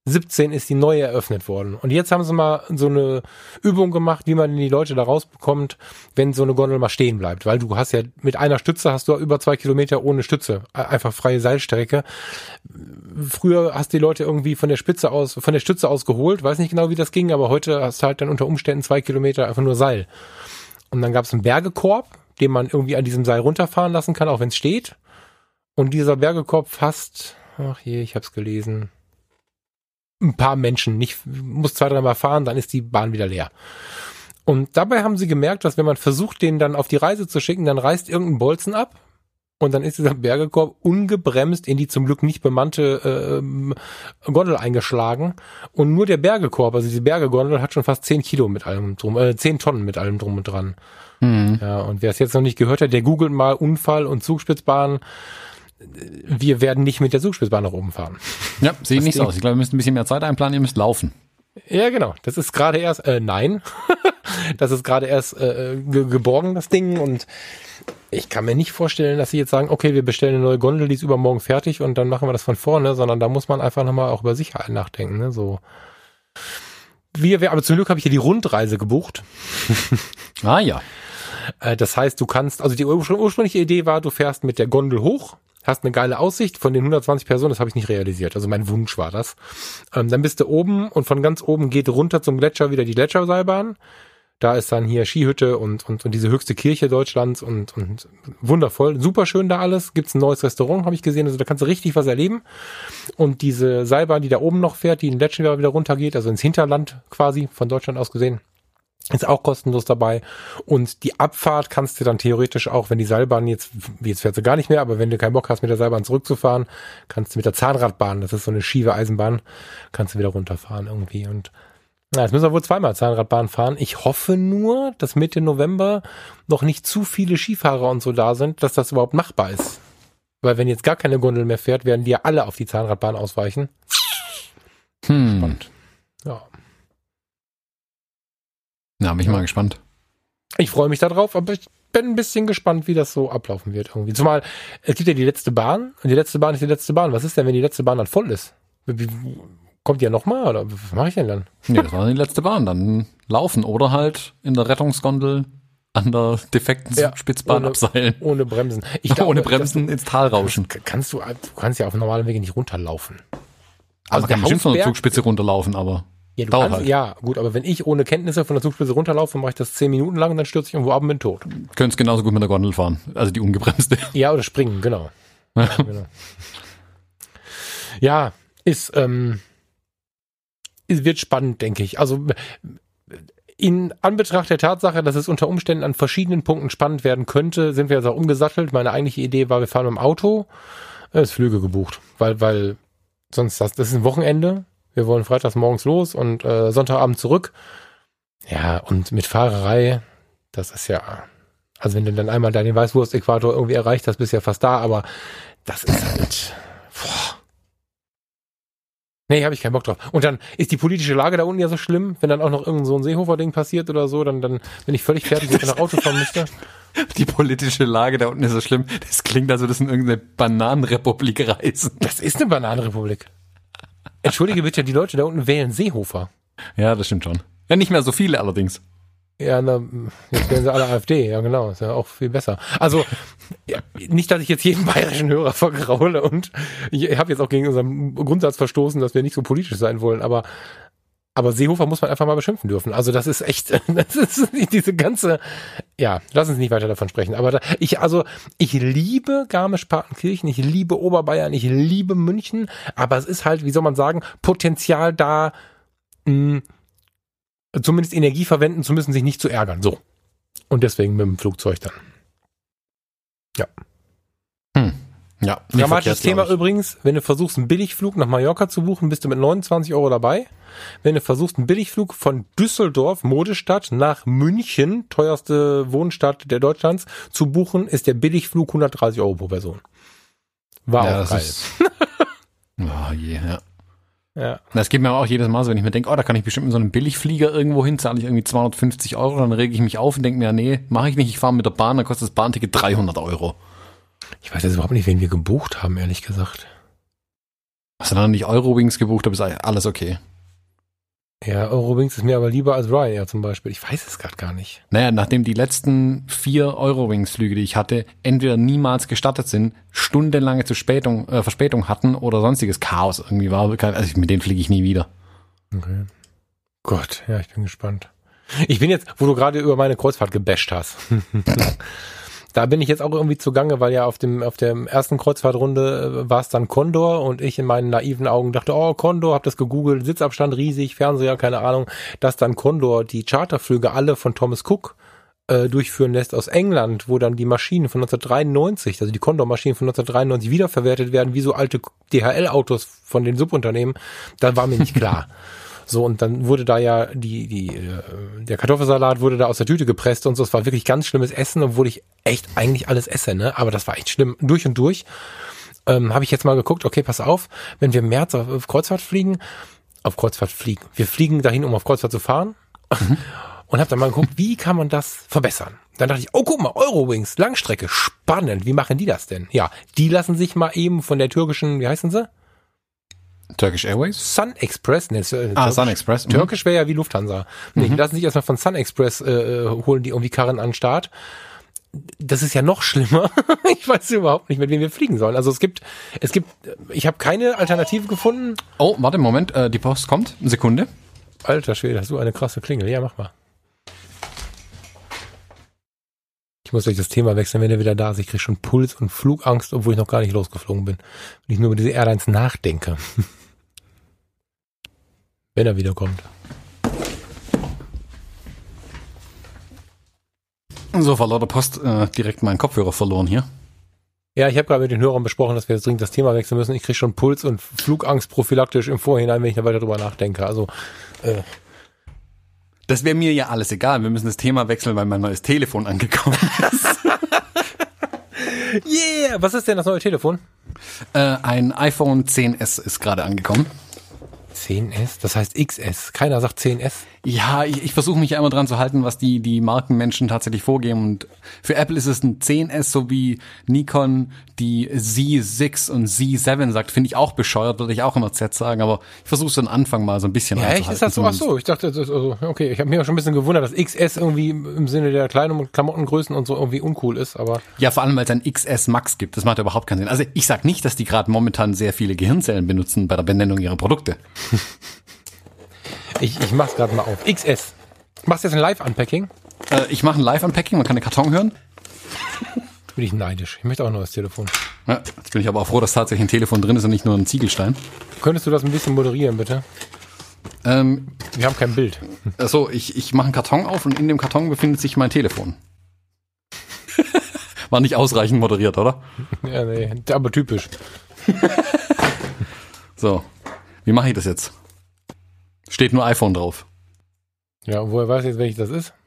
17 ist die neue eröffnet worden. Und jetzt haben sie mal so eine Übung gemacht, wie man die Leute da rausbekommt, wenn so eine Gondel mal stehen bleibt. Weil du hast ja mit einer Stütze hast du über zwei Kilometer ohne Stütze. Einfach freie Seilstrecke. Früher hast die Leute irgendwie von der Spitze aus, von der Stütze aus geholt. Weiß nicht genau, wie das ging, aber heute hast du halt dann unter Umständen zwei Kilometer einfach nur Seil. Und dann gab es einen Bergekorb, den man irgendwie an diesem Seil runterfahren lassen kann, auch wenn es steht. Und dieser Bergekorb fasst, ach je, ich hab's gelesen, ein paar Menschen, nicht, muss zwei, dreimal fahren, dann ist die Bahn wieder leer. Und dabei haben sie gemerkt, dass wenn man versucht, den dann auf die Reise zu schicken, dann reißt irgendein Bolzen ab und dann ist dieser Bergekorb ungebremst in die zum Glück nicht bemannte ähm, Gondel eingeschlagen und nur der Bergekorb, also diese Bergegondel hat schon fast 10 Kilo mit allem drum, äh, 10 Tonnen mit allem drum und dran. Mhm. Ja, und wer es jetzt noch nicht gehört hat, der googelt mal Unfall und Zugspitzbahn. Wir werden nicht mit der Zugspitzbahn nach oben fahren. Ja, sieht nicht so aus. Ich glaube, ihr müsst ein bisschen mehr Zeit einplanen, ihr müsst laufen. Ja, genau. Das ist gerade erst, äh, nein. das ist gerade erst äh, ge geborgen, das Ding. Und ich kann mir nicht vorstellen, dass sie jetzt sagen, okay, wir bestellen eine neue Gondel, die ist übermorgen fertig und dann machen wir das von vorne, sondern da muss man einfach nochmal auch über Sicherheit nachdenken. Ne? So. Wir, wir, aber zum Glück habe ich hier die Rundreise gebucht. Ah ja. Äh, Das heißt, du kannst, also die urspr- ursprüngliche Idee war, du fährst mit der Gondel hoch, hast eine geile Aussicht von den 120 Personen, das habe ich nicht realisiert. Also mein Wunsch war das. Ähm, dann bist du oben und von ganz oben geht runter zum Gletscher wieder die Gletscherseilbahn. Da ist dann hier Skihütte und, und, und diese höchste Kirche Deutschlands und, und wundervoll. Super schön da alles. Gibt's ein neues Restaurant, habe ich gesehen. Also da kannst du richtig was erleben. Und diese Seilbahn, die da oben noch fährt, die in den Gletscher wieder runtergeht, also ins Hinterland quasi von Deutschland aus gesehen, ist auch kostenlos dabei. Und die Abfahrt kannst du dann theoretisch auch, wenn die Seilbahn jetzt, jetzt fährt sie gar nicht mehr, aber wenn du keinen Bock hast, mit der Seilbahn zurückzufahren, kannst du mit der Zahnradbahn, das ist so eine schiefe Eisenbahn, kannst du wieder runterfahren irgendwie. Und na, jetzt müssen wir wohl zweimal Zahnradbahn fahren. Ich hoffe nur, dass Mitte November noch nicht zu viele Skifahrer und so da sind, dass das überhaupt machbar ist. Weil wenn jetzt gar keine Gondel mehr fährt, werden die ja alle auf die Zahnradbahn ausweichen. Hm. Und ja. Ja, bin ich mal gespannt. Ich freue mich darauf, aber ich bin ein bisschen gespannt, wie das so ablaufen wird irgendwie. Zumal es gibt ja die letzte Bahn und die letzte Bahn ist die letzte Bahn. Was ist denn, wenn die letzte Bahn dann voll ist? Kommt die ja nochmal oder was mache ich denn dann? Nee, das war die letzte Bahn. Dann laufen oder halt in der Rettungsgondel an der defekten Ja, Spitzbahn ohne- abseilen. Ohne Bremsen. Ich glaube, Ohne Bremsen ins Tal rauschen. Kannst du, du kannst ja auf normalem Wege nicht runterlaufen. Also man kann bestimmt von der Zugspitze runterlaufen, aber Ja, dauert kannst, halt. ja, gut, aber wenn ich ohne Kenntnisse von der Zugspitze runterlaufe, mache ich das zehn Minuten lang und dann stürze ich irgendwo ab und bin tot. könntest genauso gut mit der Gondel fahren. Also die ungebremste. Ja, oder springen, genau. genau. Ja, ist, ähm, es wird spannend, denke ich. Also in Anbetracht der Tatsache, dass es unter Umständen an verschiedenen Punkten spannend werden könnte, sind wir jetzt auch umgesattelt. Meine eigentliche Idee war, wir fahren mit dem Auto, äh, ist Flüge gebucht, weil, weil sonst das, das ist ein Wochenende. Wir wollen freitags morgens los und äh, Sonntagabend zurück. Ja, und mit Fahrerei, das ist ja, also wenn du dann einmal da den Weißwurst-Äquator irgendwie erreicht hast, bist du ja fast da, aber das ist halt, boah. Nee, habe ich keinen Bock drauf. Und dann ist die politische Lage da unten ja so schlimm, wenn dann auch noch irgend so ein Seehofer-Ding passiert oder so, dann, dann bin ich völlig fertig, wenn ich nach Auto fahren müsste. Die politische Lage da unten ist so schlimm. Das klingt, als würde es in irgendeine Bananenrepublik reisen. Das ist eine Bananenrepublik. Entschuldige bitte, die Leute da unten wählen Seehofer. Ja, das stimmt schon. Ja, nicht mehr so viele allerdings. Ja, na, jetzt werden sie alle AfD, ja genau, ist ja auch viel besser. Also ja, nicht, dass ich jetzt jeden bayerischen Hörer vergraule und ich habe jetzt auch gegen unseren Grundsatz verstoßen, dass wir nicht so politisch sein wollen, aber aber Seehofer muss man einfach mal beschimpfen dürfen. Also das ist echt, das ist diese ganze, ja, lass uns nicht weiter davon sprechen. Aber da, ich, also ich liebe Garmisch-Partenkirchen, ich liebe Oberbayern, ich liebe München, aber es ist halt, wie soll man sagen, Potenzial da, mh, zumindest Energie verwenden zu müssen, sich nicht zu ärgern. So. Und deswegen mit dem Flugzeug dann. Ja. Ja. Dramatisches Thema übrigens, wenn du versuchst, einen Billigflug nach Mallorca zu buchen, bist du mit 29 Euro dabei. Wenn du versuchst, einen Billigflug von Düsseldorf, Modestadt, nach München, teuerste Wohnstadt der Deutschlands, zu buchen, ist der Billigflug 130 Euro pro Person. War Ja, auch das geil. ist- Oh je, ja. Ja. Das geht mir auch jedes Mal so, wenn ich mir denke, oh, da kann ich bestimmt mit so einem Billigflieger irgendwo hin, zahle ich irgendwie 250 Euro, dann rege ich mich auf und denke mir, nee, mache ich nicht, ich fahre mit der Bahn, dann kostet das Bahnticket 300 Euro. Ich weiß jetzt überhaupt nicht, wen wir gebucht haben, ehrlich gesagt. Hast du dann nicht Eurowings gebucht, da ist alles okay. Ja, Eurowings ist mir aber lieber als Ryanair zum Beispiel. Ich weiß es gerade gar nicht. Naja, nachdem die letzten vier Eurowings-Flüge, die ich hatte, entweder niemals gestartet sind, stundenlange Verspätung, äh, Verspätung hatten oder sonstiges Chaos irgendwie war, also mit denen fliege ich nie wieder. Okay. Gott, ja, ich bin gespannt. Ich bin jetzt, wo du gerade über meine Kreuzfahrt gebasht hast. da bin ich jetzt auch irgendwie zugange, weil ja auf dem auf der ersten Kreuzfahrtrunde äh, war es dann Condor und ich in meinen naiven Augen dachte, oh Condor, hab das gegoogelt, Sitzabstand riesig, Fernseher, keine Ahnung, dass dann Condor die Charterflüge alle von Thomas Cook äh, durchführen lässt aus England, wo dann die Maschinen von 1993, also die Condor-Maschinen von 1993 wiederverwertet werden, wie so alte DHL-Autos von den Subunternehmen, da war mir nicht klar. So, und dann wurde da ja die, die, äh, der Kartoffelsalat wurde da aus der Tüte gepresst und so. Es war wirklich ganz schlimmes Essen, obwohl ich echt eigentlich alles esse, ne? Aber das war echt schlimm. Durch und durch. Ähm, Habe ich jetzt mal geguckt, okay, pass auf, wenn wir im März auf, auf Kreuzfahrt fliegen, auf Kreuzfahrt fliegen. Wir fliegen dahin, um auf Kreuzfahrt zu fahren. Und habe dann mal geguckt, wie kann man das verbessern? Dann dachte ich, oh guck mal, Eurowings, Langstrecke, spannend. Wie machen die das denn? Ja, die lassen sich mal eben von der türkischen, wie heißen sie? Turkish Airways? Sun Express, ne, äh, Ah, Sun Express. Mhm. Türkisch wäre ja wie Lufthansa. Nee, die lassen sich erstmal von Sun Express äh, äh, holen die irgendwie Karren an den Start. Das ist ja noch schlimmer. ich weiß überhaupt nicht, mit wem wir fliegen sollen. Also es gibt, es gibt, ich habe keine Alternative gefunden. Oh, warte, Moment, äh, die Post kommt. Eine Sekunde. Alter Schwede, hast du eine krasse Klingel. Ja, mach mal. Ich muss euch das Thema wechseln, wenn er wieder da ist. Ich kriege schon Puls und Flugangst, obwohl ich noch gar nicht losgeflogen bin. Wenn ich nur über diese Airlines nachdenke. wenn er wiederkommt. So, vor lauter Post äh, direkt meinen Kopfhörer verloren hier. Ja, ich habe gerade mit den Hörern besprochen, dass wir jetzt dringend das Thema wechseln müssen. Ich kriege schon Puls und Flugangst prophylaktisch im Vorhinein, wenn ich da weiter drüber nachdenke. Also, äh, Das wäre mir ja alles egal. Wir müssen das Thema wechseln, weil mein neues Telefon angekommen ist. yeah! Was ist denn das neue Telefon? äh, ein iPhone 10s ist gerade angekommen. 10S, das heißt XS. Keiner sagt 10S. Ja, ich, ich versuche mich ja immer dran zu halten, was die, die Markenmenschen tatsächlich vorgeben. Und für Apple ist es ein 10S, so wie Nikon die Z6 und Z7 sagt. Finde ich auch bescheuert, würde ich auch immer Z sagen. Aber ich versuche so den Anfang mal so ein bisschen Ja, echt? Ist das so? Ach so, ich dachte, das ist also, okay, ich habe mir schon ein bisschen gewundert, dass XS irgendwie im Sinne der kleinen Klamottengrößen und so irgendwie uncool ist, aber Ja, vor allem, weil es ein XS Max gibt. Das macht überhaupt keinen Sinn. Also ich sag nicht, dass die gerade momentan sehr viele Gehirnzellen benutzen bei der Benennung ihrer Produkte. ich, ich mach's gerade mal auf. XS. Machst du jetzt ein Live-Unpacking? Äh, ich mache ein Live-Unpacking, man kann den Karton hören. Bin ich neidisch. Ich möchte auch ein neues Telefon. Ja, jetzt bin ich aber auch froh, dass tatsächlich ein Telefon drin ist und nicht nur ein Ziegelstein. Könntest du das ein bisschen moderieren, bitte? Ähm, Wir haben kein Bild. also ich, ich mache einen Karton auf und in dem Karton befindet sich mein Telefon. War nicht ausreichend moderiert, oder? Ja, nee, aber typisch. So, wie mache ich das jetzt? Steht nur iPhone drauf. Ja, woher weiß ich jetzt, welches das ist?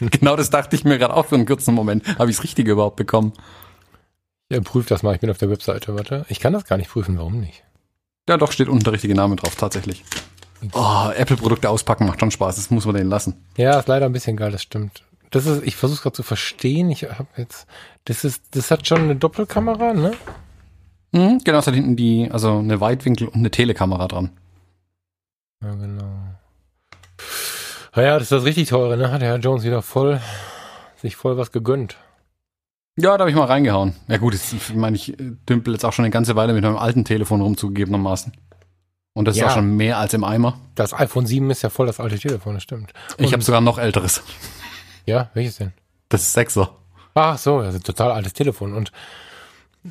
Genau das dachte ich mir gerade auch für einen kurzen Moment. Habe ich das Richtige überhaupt bekommen? Ja, prüf das mal. Ich bin auf der Webseite. Warte. Ich kann das gar nicht prüfen. Warum nicht? Ja, doch, steht unten der richtige Name drauf, tatsächlich. Oh, Apple-Produkte auspacken macht schon Spaß, das muss man denen lassen. Ja, ist leider ein bisschen geil, das stimmt. Das ist, ich versuche gerade zu verstehen. Ich habe jetzt, das ist, das hat schon eine Doppelkamera, ne? Mhm, genau, es hat hinten die, also eine Weitwinkel- und eine Telekamera dran. Ja, genau. Naja, das ist das richtig teure, ne? Hat der Herr Jones wieder voll, sich voll was gegönnt. Ja, da habe ich mal reingehauen. Ja gut, jetzt ich meine ich äh, dümpel jetzt auch schon eine ganze Weile mit meinem alten Telefon rumzugegebenermaßen. Und das Ja. ist auch schon mehr als im Eimer. Das iPhone 7 ist ja voll das alte Telefon, das stimmt. Ich Und- habe sogar noch älteres. Ja, welches denn? Das ist Sechser. Ach so, das ist ein total altes Telefon und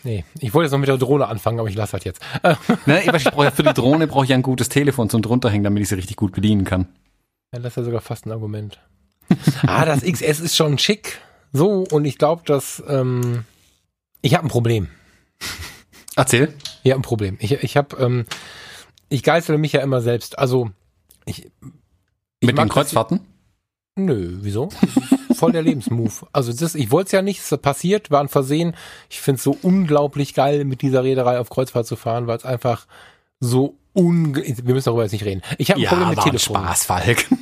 nee, ich wollte jetzt noch mit der Drohne anfangen, aber ich lasse halt jetzt. Ne, ich, weiß, ich brauch, ja- für die Drohne brauche ich ja ein gutes Telefon zum drunterhängen, damit ich sie richtig gut bedienen kann. ja, das ist ja sogar fast ein Argument. ah, das XS ist schon schick. So, und ich glaube, dass ähm, ich habe ein Problem. Erzähl. Ja, ein Problem. Ich, ich habe, ähm, ich geißele mich ja immer selbst. Also ich, ich Mit den Kreuzfahrten? Nö, wieso? Voll der Lebensmove. Also das, ich wollte es ja nicht, es ist passiert, war ein Versehen. Ich finde es so unglaublich geil, mit dieser Reederei auf Kreuzfahrt zu fahren, weil es einfach so unge... Wir müssen darüber jetzt nicht reden. Ich habe ein Problem mit Telefon. Falk.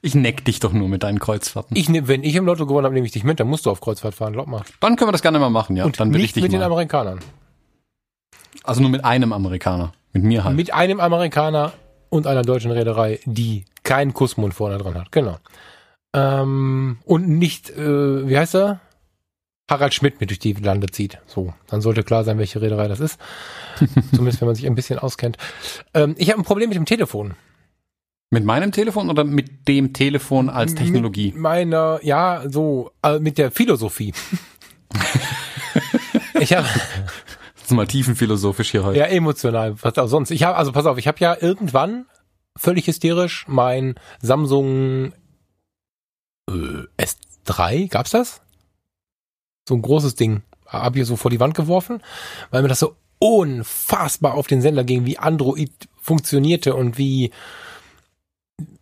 Ich neck dich doch nur mit deinen Kreuzfahrten. Ich nehm, wenn ich im Lotto gewonnen habe, nehme ich dich mit, dann musst du auf Kreuzfahrt fahren, glaub mal. Dann können wir das gerne mal machen, ja. Und dann will ich dich mit den mal. Amerikanern. Also nur mit einem Amerikaner. Mit mir halt. Mit einem Amerikaner und einer deutschen Reederei, die keinen Kussmund vorne dran hat. Genau. Ähm, und nicht, äh, wie heißt er? Harald Schmidt mit durch die Lande zieht. So, dann sollte klar sein, welche Reederei das ist. Zumindest, wenn man sich ein bisschen auskennt. Ähm, ich habe ein Problem mit dem Telefon. Mit meinem Telefon oder mit dem Telefon als Technologie? Mit meiner, ja, so, äh, mit der Philosophie. ich habe mal tiefenphilosophisch hier heute. Ja, emotional, was auch sonst. Ich habe, also pass auf, ich habe ja irgendwann völlig hysterisch mein Samsung äh, S3, gab's das? So ein großes Ding, hab ich so vor die Wand geworfen, weil mir das so unfassbar auf den Sender ging, wie Android funktionierte und wie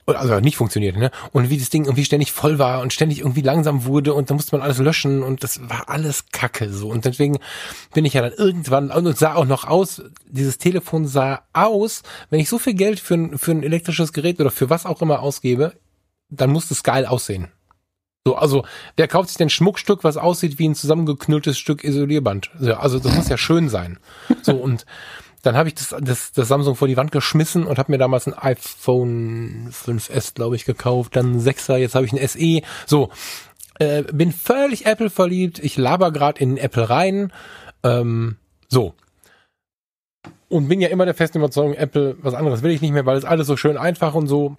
also nicht funktionierte, ne? Und wie das Ding irgendwie ständig voll war und ständig irgendwie langsam wurde und da musste man alles löschen und das war alles Kacke so. Und deswegen bin ich ja dann irgendwann und sah auch noch aus, dieses Telefon sah aus, wenn ich so viel Geld für ein, für ein elektrisches Gerät oder für was auch immer ausgebe, dann muss es geil aussehen. So, also, wer kauft sich denn Schmuckstück, was aussieht wie ein zusammengeknülltes Stück Isolierband? Also, das muss ja schön sein. So, und dann habe ich das, das, das Samsung vor die Wand geschmissen und habe mir damals ein iPhone 5S, glaube ich, gekauft, dann ein 6er, jetzt habe ich ein SE. So, äh, bin völlig Apple verliebt. Ich laber gerade in Apple rein. Ähm, so. Und bin ja immer der festen Überzeugung, Apple, was anderes will ich nicht mehr, weil es alles so schön einfach und so.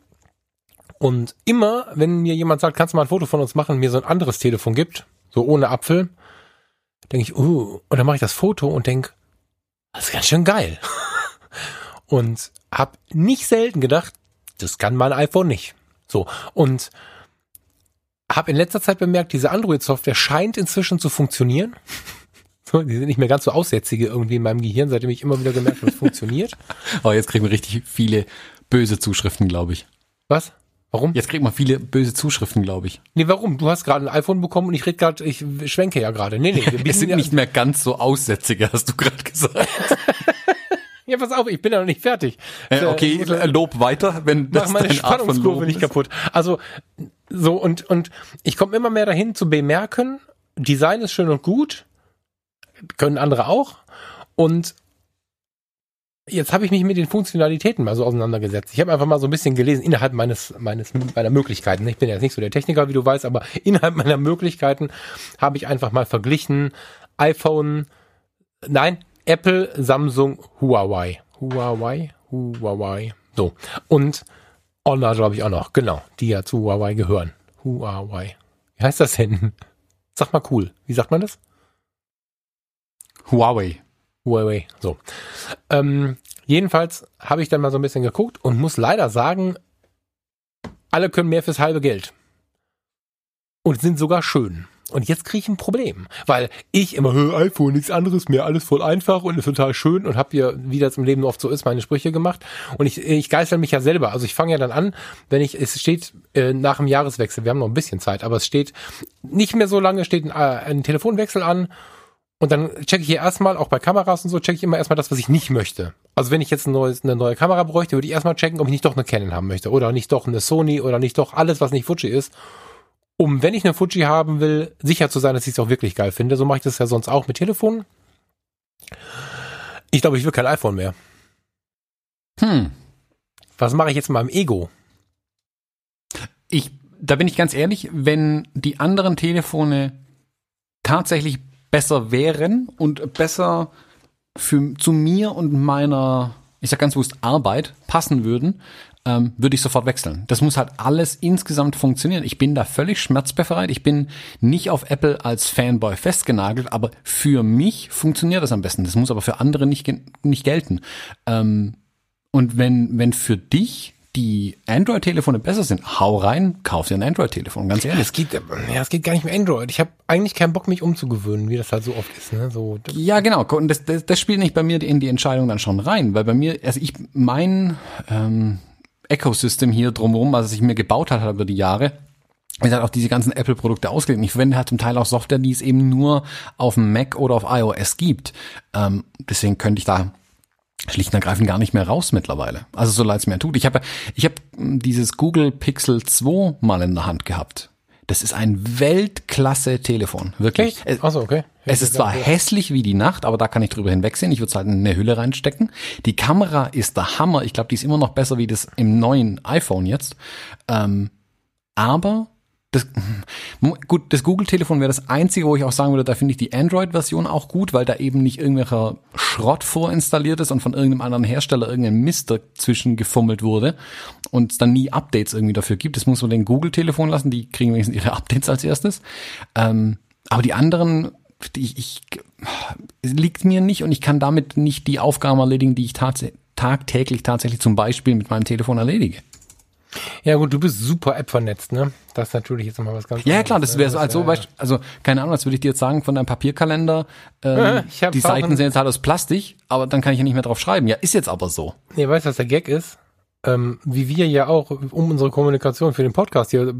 Und immer, wenn mir jemand sagt, kannst du mal ein Foto von uns machen, mir so ein anderes Telefon gibt, so ohne Apfel, denke ich, uh, und dann mache ich das Foto und denk, das ist ganz schön geil. und hab nicht selten gedacht, das kann mein iPhone nicht. So, und habe in letzter Zeit bemerkt, diese Android-Software scheint inzwischen zu funktionieren. Die sind nicht mehr ganz so aussätzige irgendwie in meinem Gehirn, seitdem ich immer wieder gemerkt habe, es funktioniert. Aber jetzt kriegen wir richtig viele böse Zuschriften, glaube ich. Was? Warum? Jetzt kriegt man viele böse Zuschriften, glaube ich. Nee, warum? Du hast gerade ein iPhone bekommen und ich rede gerade, ich schwenke ja gerade. Nee, nee, wir sind ja, nicht mehr ganz so aussätzige, hast du gerade gesagt. Ja, pass auf, ich bin ja noch nicht fertig. Äh, okay, äh, Lob weiter, wenn das meine deine Art von Spannungskurve Lob nicht kaputt. Also so und und ich komme immer mehr dahin zu bemerken, Design ist schön und gut, können andere auch und jetzt habe ich mich mit den Funktionalitäten mal so auseinandergesetzt. Ich habe einfach mal so ein bisschen gelesen innerhalb meines meines meiner Möglichkeiten. Ich bin jetzt nicht so der Techniker, wie du weißt, aber innerhalb meiner Möglichkeiten habe ich einfach mal verglichen iPhone, nein, Apple, Samsung, Huawei, Huawei, Huawei. So und Honor, glaube ich, auch noch. Genau, die ja zu Huawei gehören. Huawei. Wie heißt das denn? Sag mal cool. Wie sagt man das? Huawei. Huawei. So. Ähm, jedenfalls habe ich dann mal so ein bisschen geguckt und muss leider sagen, alle können mehr fürs halbe Geld. Und sind sogar schön. Und jetzt kriege ich ein Problem, weil ich immer "Hö, iPhone, nichts anderes mehr, alles voll einfach und ist total schön und habe hier, wie das im Leben oft so ist, meine Sprüche gemacht. Und ich, ich geißel mich ja selber. Also ich fange ja dann an, wenn ich, es steht äh, nach dem Jahreswechsel, wir haben noch ein bisschen Zeit, aber es steht nicht mehr so lange, steht ein, äh, ein Telefonwechsel an und dann checke ich hier erstmal, auch bei Kameras und so, checke ich immer erstmal das, was ich nicht möchte. Also wenn ich jetzt ein neues, eine neue Kamera bräuchte, würde ich erstmal checken, ob ich nicht doch eine Canon haben möchte. Oder nicht doch eine Sony oder nicht doch alles, was nicht Fuji ist. Um, wenn ich eine Fuji haben will, sicher zu sein, dass ich es auch wirklich geil finde. So mache ich das ja sonst auch mit Telefonen. Ich glaube, ich will kein iPhone mehr. Hm. Was mache ich jetzt mit meinem Ego? Ich, da bin ich ganz ehrlich, wenn die anderen Telefone tatsächlich besser wären und besser für, zu mir und meiner, ich sag ganz bewusst, Arbeit passen würden, ähm, würde ich sofort wechseln. Das muss halt alles insgesamt funktionieren. Ich bin da völlig schmerzbefreit. Ich bin nicht auf Apple als Fanboy festgenagelt, aber für mich funktioniert das am besten. Das muss aber für andere nicht, nicht gelten. Ähm, und wenn, wenn für dich die Android-Telefone besser sind, hau rein, kauf dir ein Android-Telefon, ganz ehrlich. Es geht, ja, es geht gar nicht mit Android. Ich habe eigentlich keinen Bock, mich umzugewöhnen, wie das halt so oft ist. Ne? So, ja, genau. Und das, das, das spielt nicht bei mir in die Entscheidung dann schon rein, weil bei mir, also ich, mein ähm, Ecosystem hier drumherum, was ich mir gebaut habe über die Jahre, wie gesagt, auch diese ganzen Apple-Produkte ausgelegt. Ich verwende halt zum Teil auch Software, die es eben nur auf dem Mac oder auf iOS gibt. Ähm, deswegen könnte ich da schlicht und ergreifend gar nicht mehr raus mittlerweile. Also so leid es mir tut. Ich habe ich hab dieses Google Pixel 2 mal in der Hand gehabt. Das ist ein Weltklasse-Telefon, wirklich. Echt? Achso, okay. Es ist zwar hässlich wie die Nacht, aber da kann ich drüber hinwegsehen. Ich würde es halt in eine Hülle reinstecken. Die Kamera ist der Hammer. Ich glaube, die ist immer noch besser wie das im neuen iPhone jetzt. Ähm, aber das, gut, das Google-Telefon wäre das einzige, wo ich auch sagen würde, da finde ich die Android-Version auch gut, weil da eben nicht irgendwelcher Schrott vorinstalliert ist und von irgendeinem anderen Hersteller irgendein Mist dazwischen gefummelt wurde und es dann nie Updates irgendwie dafür gibt. Das muss man den Google-Telefon lassen, die kriegen wenigstens ihre Updates als erstes. Ähm, aber die anderen, die ich, ich liegt mir nicht und ich kann damit nicht die Aufgaben erledigen, die ich tats tagtäglich tatsächlich zum Beispiel mit meinem Telefon erledige. Ja gut, du bist super App vernetzt, ne? Das ist natürlich jetzt nochmal was ganz Ja klar, das wäre so, also, ja, also keine Ahnung, was würde ich dir jetzt sagen von deinem Papierkalender, ähm, die Seiten sind jetzt halt aus Plastik, aber dann kann ich ja nicht mehr drauf schreiben. Ja, ist jetzt aber so. Nee, weißt du, was der Gag ist? Ähm, wie wir ja auch, um unsere Kommunikation für den Podcast hier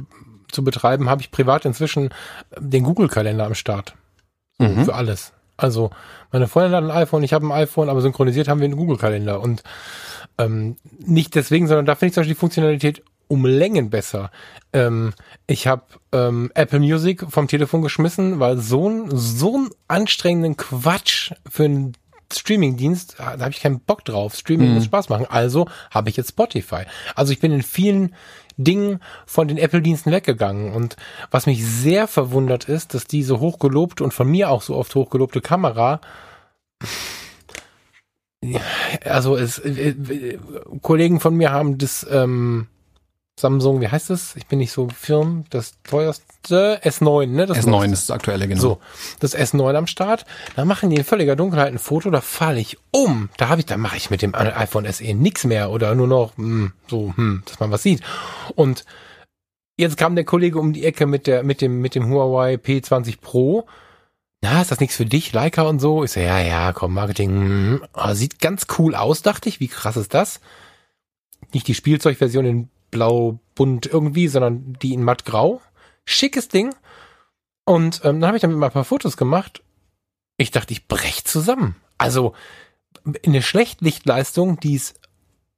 zu betreiben, habe ich privat inzwischen den Google-Kalender am Start. Mhm. Für alles. Also meine Freundin hat ein iPhone, ich habe ein iPhone, aber synchronisiert haben wir einen Google-Kalender und ähm, nicht deswegen, sondern da finde ich zum Beispiel die Funktionalität um Längen besser. Ähm, ich habe ähm, Apple Music vom Telefon geschmissen, weil so ein so ein anstrengenden Quatsch für einen Streamingdienst, da habe ich keinen Bock drauf. Streaming mhm. muss Spaß machen. Also habe ich jetzt Spotify. Also ich bin in vielen Dingen von den Apple-Diensten weggegangen. Und was mich sehr verwundert ist, dass diese hochgelobte und von mir auch so oft hochgelobte Kamera also es, äh, äh, Kollegen von mir haben das ähm, Samsung, wie heißt das? Ich bin nicht so firm, das teuerste S9, ne? Das S9 ist das aktuelle, genau. So, das S9 am Start. Da machen die in völliger Dunkelheit ein Foto, da falle ich um. Da habe ich, da mache ich mit dem iPhone SE nix mehr oder nur noch hm, so, hm, dass man was sieht. Und jetzt kam der Kollege um die Ecke mit der mit dem mit dem Huawei P20 Pro na, ist das nichts für dich, Leica und so? Ich so, ja, ja, komm, Marketing, oh, sieht ganz cool aus, dachte ich. Wie krass ist das? Nicht die Spielzeugversion in blau, bunt irgendwie, sondern die in mattgrau. Schickes Ding. Und ähm, dann habe ich damit mal ein paar Fotos gemacht. Ich dachte, ich brech zusammen. Also eine Schlechtlichtleistung, die ist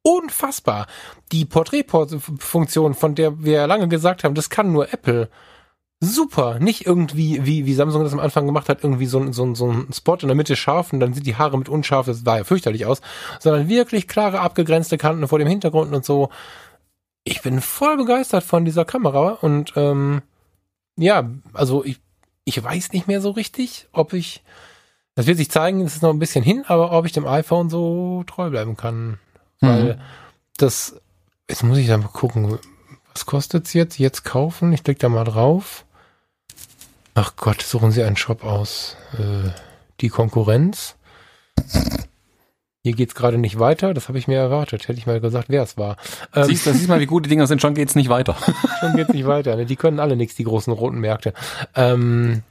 unfassbar. Die Porträtfunktion, von der wir lange gesagt haben, das kann nur Apple super. Nicht irgendwie, wie, wie Samsung das am Anfang gemacht hat, irgendwie so, so, so ein Spot in der Mitte scharf und dann sind die Haare mit unscharf, das sah ja fürchterlich aus, sondern wirklich klare, abgegrenzte Kanten vor dem Hintergrund und so. Ich bin voll begeistert von dieser Kamera und ähm, ja, also ich, ich weiß nicht mehr so richtig, ob ich, das wird sich zeigen, es ist noch ein bisschen hin, aber ob ich dem iPhone so treu bleiben kann. Weil mhm. das, jetzt muss ich dann mal gucken, was kostet's jetzt? Jetzt kaufen? Ich klicke da mal drauf. Ach Gott, suchen Sie einen Shop aus. Äh, die Konkurrenz. Hier geht's gerade nicht weiter, das habe ich mir erwartet. Hätte ich mal gesagt, wer es war. Ähm, siehst du, siehst mal, wie gut die Dinger sind, schon geht's nicht weiter. schon geht's nicht weiter. Ne? Die können alle nichts, die großen roten Märkte. Ähm,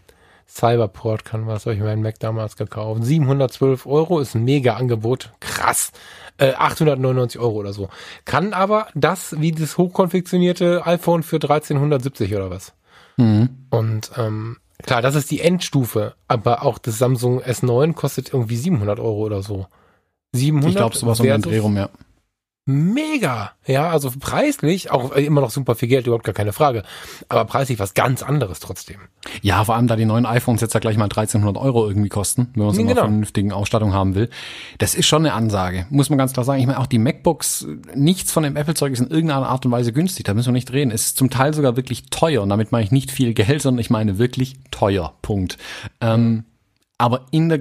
Cyberport kann was, habe ich meinen Mac damals gekauft. 712 Euro ist ein mega Angebot. Krass. Äh, 899 Euro oder so. Kann aber das wie das hochkonfektionierte iPhone für 1370 oder was. Mhm. Und ähm, klar, das ist die Endstufe, aber auch das Samsung S9 kostet irgendwie 700 Euro oder so. 700 ich glaube, sowas um den Dreh rum, ja. Mega. Ja, also preislich auch immer noch super viel Geld, überhaupt gar keine Frage. Aber preislich was ganz anderes trotzdem. Ja, vor allem da die neuen iPhones jetzt ja gleich mal 1300 Euro irgendwie kosten, wenn man so Genau. eine vernünftige Ausstattung haben will. Das ist schon eine Ansage, muss man ganz klar sagen. Ich meine, auch die MacBooks, nichts von dem Apple-Zeug ist in irgendeiner Art und Weise günstig, da müssen wir nicht reden. Es ist zum Teil sogar wirklich teuer und damit meine ich nicht viel Geld, sondern ich meine wirklich teuer, Punkt. Ähm, aber in der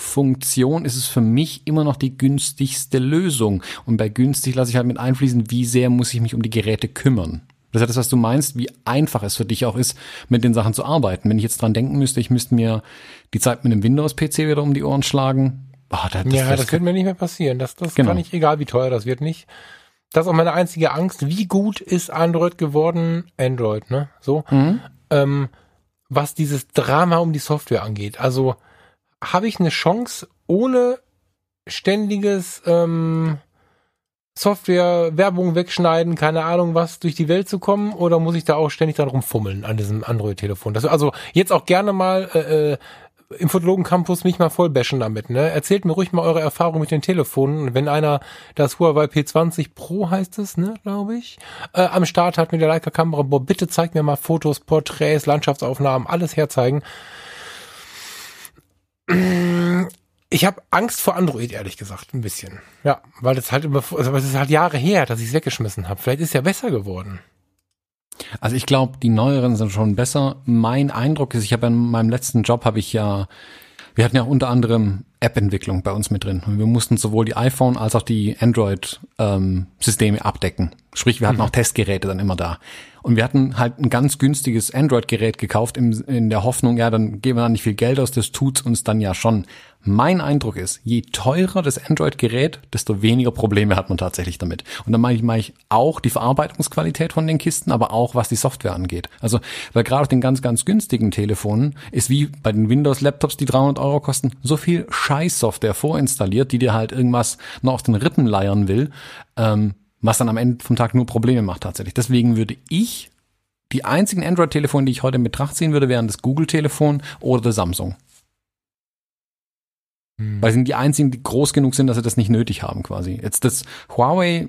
Gesamtfunktion ist es für mich immer noch die günstigste Lösung. Und bei günstig lasse ich halt mit einfließen, wie sehr muss ich mich um die Geräte kümmern. Das ist ja das, was du meinst, wie einfach es für dich auch ist, mit den Sachen zu arbeiten. Wenn ich jetzt dran denken müsste, ich müsste mir die Zeit mit einem Windows-PC wieder um die Ohren schlagen. Ah, das, das, ja, das, das, wird mir nicht mehr passieren. Das, das Genau. kann ich, egal wie teuer das wird, nicht. Das ist auch meine einzige Angst. Wie gut ist Android geworden? Android, ne? So. Mhm. Ähm, was dieses Drama um die Software angeht. Also habe ich eine Chance, ohne ständiges ähm, Software, Werbung wegschneiden, keine Ahnung was, durch die Welt zu kommen? Oder muss ich da auch ständig dran rumfummeln an diesem Android-Telefon? Also jetzt auch gerne mal äh, äh, im Fotologen Campus mich mal voll bashen damit. Ne? Erzählt mir ruhig mal eure Erfahrung mit den Telefonen. Wenn einer das Huawei P20 Pro heißt es, ne, glaube ich, äh, am Start hat mit der Leica Kamera, boah, bitte zeigt mir mal Fotos, Porträts, Landschaftsaufnahmen, alles herzeigen. Ich habe Angst vor Android, ehrlich gesagt, ein bisschen. Ja, weil das halt über, also es ist halt Jahre her, dass ich es weggeschmissen habe. Vielleicht ist ja besser geworden. Also ich glaube, die neueren sind schon besser. Mein Eindruck ist, ich habe in meinem letzten Job habe ich ja, wir hatten ja unter anderem App-Entwicklung bei uns mit drin. Und wir mussten sowohl die iPhone als auch die Android-Systeme abdecken. Sprich, wir hatten auch Testgeräte dann immer da. Und wir hatten halt ein ganz günstiges Android-Gerät gekauft im, in der Hoffnung, ja, dann geben wir da nicht viel Geld aus, das tut's uns dann ja schon. Mein Eindruck ist, je teurer das Android-Gerät, desto weniger Probleme hat man tatsächlich damit. Und dann meine ich, meine ich auch die Verarbeitungsqualität von den Kisten, aber auch was die Software angeht. Also, weil gerade auf den ganz, ganz günstigen Telefonen ist wie bei den Windows-Laptops, die 300 Euro kosten, so viel Scheiß-Software vorinstalliert, die dir halt irgendwas noch aus den Rippen leiern will, ähm, was dann am Ende vom Tag nur Probleme macht tatsächlich. Deswegen würde ich die einzigen Android-Telefone, die ich heute in Betracht ziehen würde, wären das Google-Telefon oder das Samsung. Weil sie sind die einzigen, die groß genug sind, dass sie das nicht nötig haben quasi. Jetzt das Huawei,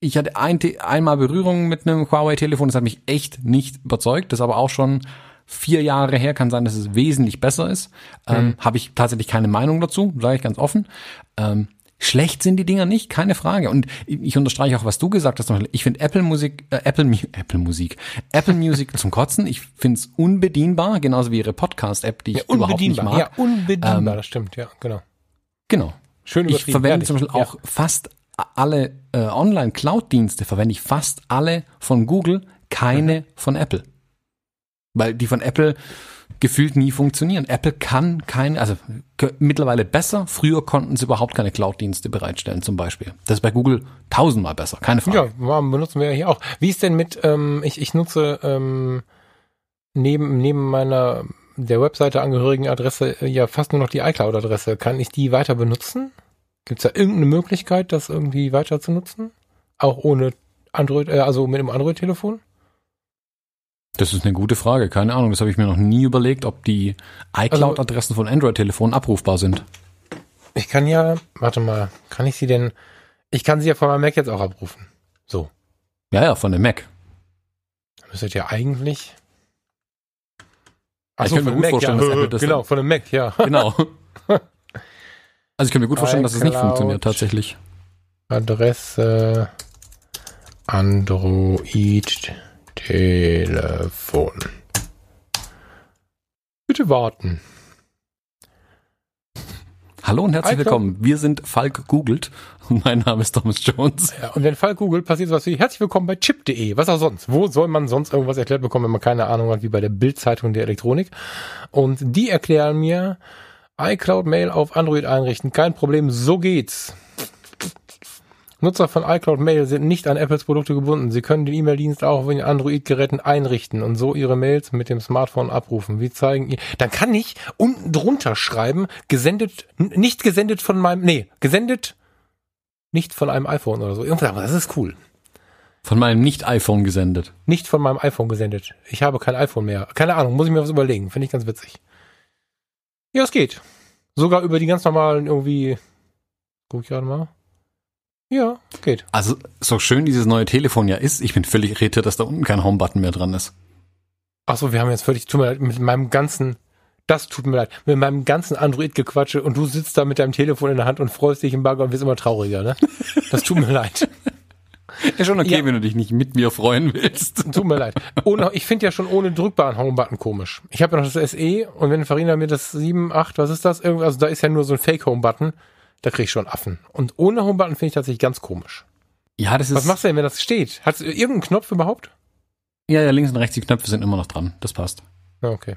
ich hatte ein, einmal Berührung mit einem Huawei-Telefon, das hat mich echt nicht überzeugt. Das ist aber auch schon vier Jahre her, kann sein, dass es wesentlich besser ist. Ähm, Habe ich tatsächlich keine Meinung dazu, sage ich ganz offen. Ähm, schlecht sind die Dinger nicht, keine Frage. Und ich ich unterstreiche auch, was du gesagt hast. Ich finde Apple Musik, äh, Apple, Apple Musik, Apple Music zum Kotzen. Ich finde es unbedienbar, genauso wie ihre Podcast-App, die ich überhaupt nicht unbedienbar. mag. Ja, unbedienbar, Ähm, das stimmt, ja, genau. Genau. Schön Ich verwende ehrlich. zum Beispiel Ja. auch fast alle äh, Online-Cloud-Dienste, verwende ich fast alle von Google, keine Mhm. von Apple. Weil die von Apple gefühlt nie funktionieren. Apple kann keine, also mittlerweile besser. Früher konnten sie überhaupt keine Cloud-Dienste bereitstellen, zum Beispiel. Das ist bei Google tausendmal besser, keine Frage. Ja, benutzen wir ja hier auch. Wie ist denn mit, ähm, ich, ich nutze ähm, neben, neben meiner der Webseite angehörigen Adresse äh, ja fast nur noch die iCloud-Adresse. Kann ich die weiter benutzen? Gibt es da irgendeine Möglichkeit, das irgendwie weiter zu nutzen? Auch ohne Android, äh, also mit dem Android-Telefon? Das ist eine gute Frage, keine Ahnung. Das habe ich mir noch nie überlegt, ob die iCloud-Adressen von Android-Telefonen abrufbar sind. Ich kann ja, warte mal, kann ich sie denn, ich kann sie ja von meinem Mac jetzt auch abrufen. So. Ja, ja, von dem Mac. Dann müsstet ihr eigentlich. Ich könnte mir gut dem vorstellen, ja. dass Apple das- Genau, von dem Mac, ja. Genau. Also ich kann mir gut vorstellen, dass es nicht funktioniert tatsächlich. Adresse Android Telefon. Bitte warten. Hallo und herzlich willkommen. Wir sind Falk googelt und mein Name ist Thomas Jones. Ja, und wenn Fall Google passiert sowas wie herzlich willkommen bei chip.de. Was auch sonst. Wo soll man sonst irgendwas erklärt bekommen, wenn man keine Ahnung hat, wie bei der Bildzeitung der Elektronik? Und die erklären mir iCloud Mail auf Android einrichten. Kein Problem, so geht's. Nutzer von iCloud Mail sind nicht an Apples Produkte gebunden. Sie können den E-Mail-Dienst auch auf den Android-Geräten einrichten und so ihre Mails mit dem Smartphone abrufen. Wie zeigen ihr? Dann kann ich unten drunter schreiben, gesendet, nicht gesendet von meinem, nee, gesendet nicht von einem iPhone oder so. Irgendwas, aber das ist cool. Von meinem Nicht-iPhone gesendet. Nicht von meinem iPhone gesendet. Ich habe kein iPhone mehr. Keine Ahnung, muss ich mir was überlegen. Finde ich ganz witzig. Ja, es geht. Sogar über die ganz normalen irgendwie. Guck ich gerade mal. Ja, geht. Also, so schön dieses neue Telefon ja ist, ich bin völlig irritiert, dass da unten kein Home-Button mehr dran ist. Ach so, wir haben jetzt völlig, tut mir leid, mit meinem ganzen, das tut mir leid, mit meinem ganzen Android-Gequatsche und du sitzt da mit deinem Telefon in der Hand und freust dich im Bagger und wirst immer trauriger, ne? Das tut mir leid. Ist schon okay, Ja. wenn du dich nicht mit mir freuen willst. Tut mir leid. Ohne, ich finde ja schon ohne drückbaren Home-Button komisch. Ich habe ja noch das SE und wenn Farina mir das 7, 8, was ist das? Also da ist ja nur so ein Fake-Home-Button, da krieg ich schon Affen. Und ohne Home-Button finde ich tatsächlich ganz komisch. Ja, das ist. Was machst du denn, wenn das steht? Hat irgendeinen Knopf überhaupt? Ja, ja, links und rechts die Knöpfe sind immer noch dran. Das passt. Ja, okay.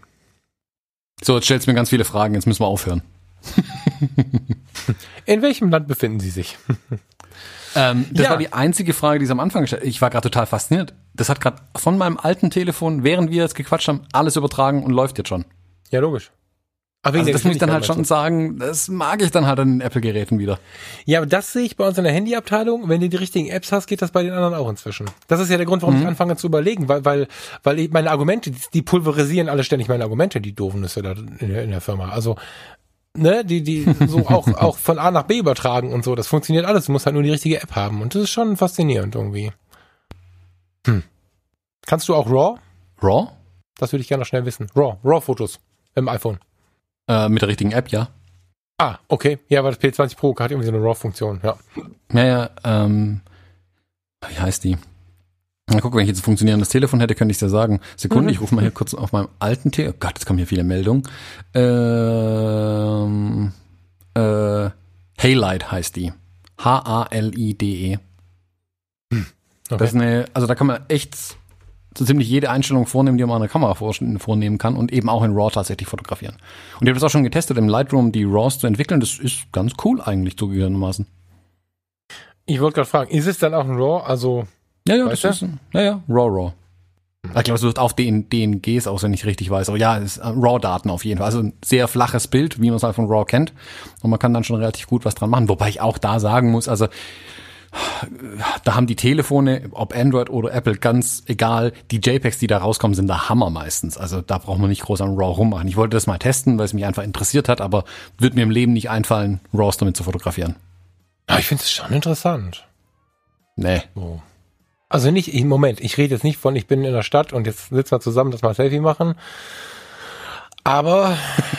So, jetzt stellst du mir ganz viele Fragen, jetzt müssen wir aufhören. In welchem Land befinden Sie sich? Ähm, das Ja. war die einzige Frage, die sie am Anfang gestellt Ich war gerade total fasziniert. Das hat gerade von meinem alten Telefon, während wir jetzt gequatscht haben, alles übertragen und läuft jetzt schon. Ja, logisch. Aber Also das muss ich dann halt schon sagen, das mag ich dann halt an den Apple-Geräten wieder. Ja, aber das sehe ich bei uns in der Handyabteilung. Wenn du die richtigen Apps hast, geht das bei den anderen auch inzwischen. Das ist ja der Grund, warum Mhm. ich anfange zu überlegen, weil, weil, weil ich meine Argumente, die, pulverisieren alle ständig meine Argumente, die doofen Nüsse da in der, in der Firma. Also, ne, die, die so auch, auch von A nach B übertragen und so. Das funktioniert alles. Du musst halt nur die richtige App haben. Und das ist schon faszinierend irgendwie. Hm. Kannst du auch RAW? RAW? Das würde ich gerne noch schnell wissen. RAW, RAW-Fotos im iPhone. Äh, mit der richtigen App, ja. Ah, okay. Ja, aber das P20 Pro hat irgendwie so eine RAW-Funktion, ja. Ja, ja, ähm, wie heißt die? Na guck, wenn ich jetzt ein funktionierendes Telefon hätte, könnte ich dir sagen. Sekunde, Mhm. ich rufe mal hier kurz auf meinem alten Telefon. Oh Gott, jetzt kommen hier viele Meldungen. Ähm, äh, Haylight heißt die. H-A-L-I-D-E. Okay. Das ist eine, also da kann man echt so ziemlich jede Einstellung vornehmen, die man an der Kamera vor- vornehmen kann und eben auch in RAW tatsächlich fotografieren. Und ich habe das auch schon getestet, im Lightroom die RAWs zu entwickeln. Das ist ganz cool eigentlich zugegebenermaßen. Ich wollte gerade fragen, ist es dann auch ein RAW? Also, Ja, ja, das ist, ja, ja, RAW, RAW. Ich glaube, es wird auch DN, DNGs aus, wenn ich richtig weiß. Aber ja, es ist äh, RAW-Daten auf jeden Fall. Also ein sehr flaches Bild, wie man es halt von RAW kennt. Und man kann dann schon relativ gut was dran machen. Wobei ich auch da sagen muss, also da haben die Telefone, ob Android oder Apple, ganz egal, die JPEGs, die da rauskommen, sind der Hammer meistens. Also da braucht man nicht groß an RAW rummachen. Ich wollte das mal testen, weil es mich einfach interessiert hat, aber wird mir im Leben nicht einfallen, RAWs damit zu fotografieren. ja, ich finde es schon interessant. Nee. So. Also nicht, im Moment, ich rede jetzt nicht von, ich bin in der Stadt und jetzt sitzen wir zusammen, dass wir ein Selfie machen. Aber,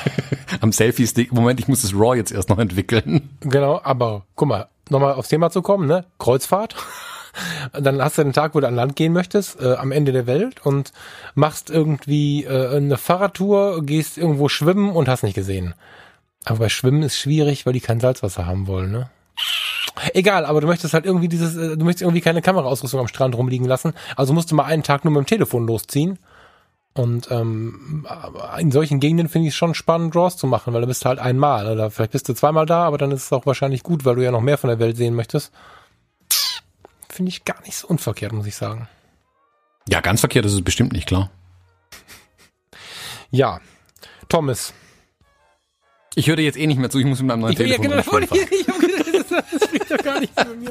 Am Selfie-Stick, Moment, ich muss das RAW jetzt erst noch entwickeln. genau, aber guck mal, nochmal aufs Thema zu kommen, ne? Kreuzfahrt. Dann hast du einen Tag, wo du an Land gehen möchtest, äh, am Ende der Welt und machst irgendwie äh, eine Fahrradtour, gehst irgendwo schwimmen und hast nicht gesehen. Aber bei Schwimmen ist schwierig, weil die kein Salzwasser haben wollen, ne? Egal, aber du möchtest halt irgendwie dieses, äh, du möchtest irgendwie keine Kameraausrüstung am Strand rumliegen lassen. Also musst du mal einen Tag nur mit dem Telefon losziehen. Und ähm, in solchen Gegenden finde ich es schon spannend, Draws zu machen, weil du bist halt einmal oder vielleicht bist du zweimal da, aber dann ist es auch wahrscheinlich gut, weil du ja noch mehr von der Welt sehen möchtest. Finde ich gar nicht so unverkehrt, muss ich sagen. Ja, ganz verkehrt ist es bestimmt nicht, klar. Ja, Thomas. Ich höre jetzt eh nicht mehr zu, ich muss mit meinem neuen Telefon genau, rumschwimmen. ich, hab gedacht, das, spricht doch gar nicht für mir.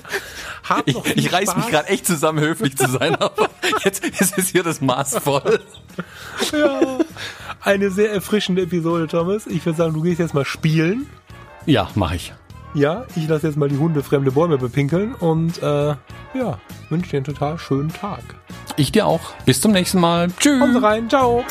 Hab Ich, ich reiß mich gerade echt zusammen, höflich zu sein, aber jetzt ist es hier das Maß voll. Ja, eine sehr erfrischende Episode, Thomas. Ich würde sagen, du gehst jetzt mal spielen. Ja, mache ich. Ja, ich lasse jetzt mal die Hunde fremde Bäume bepinkeln und äh, ja, wünsche dir einen total schönen Tag. Ich dir auch. Bis zum nächsten Mal. Tschüss. Sie rein, ciao.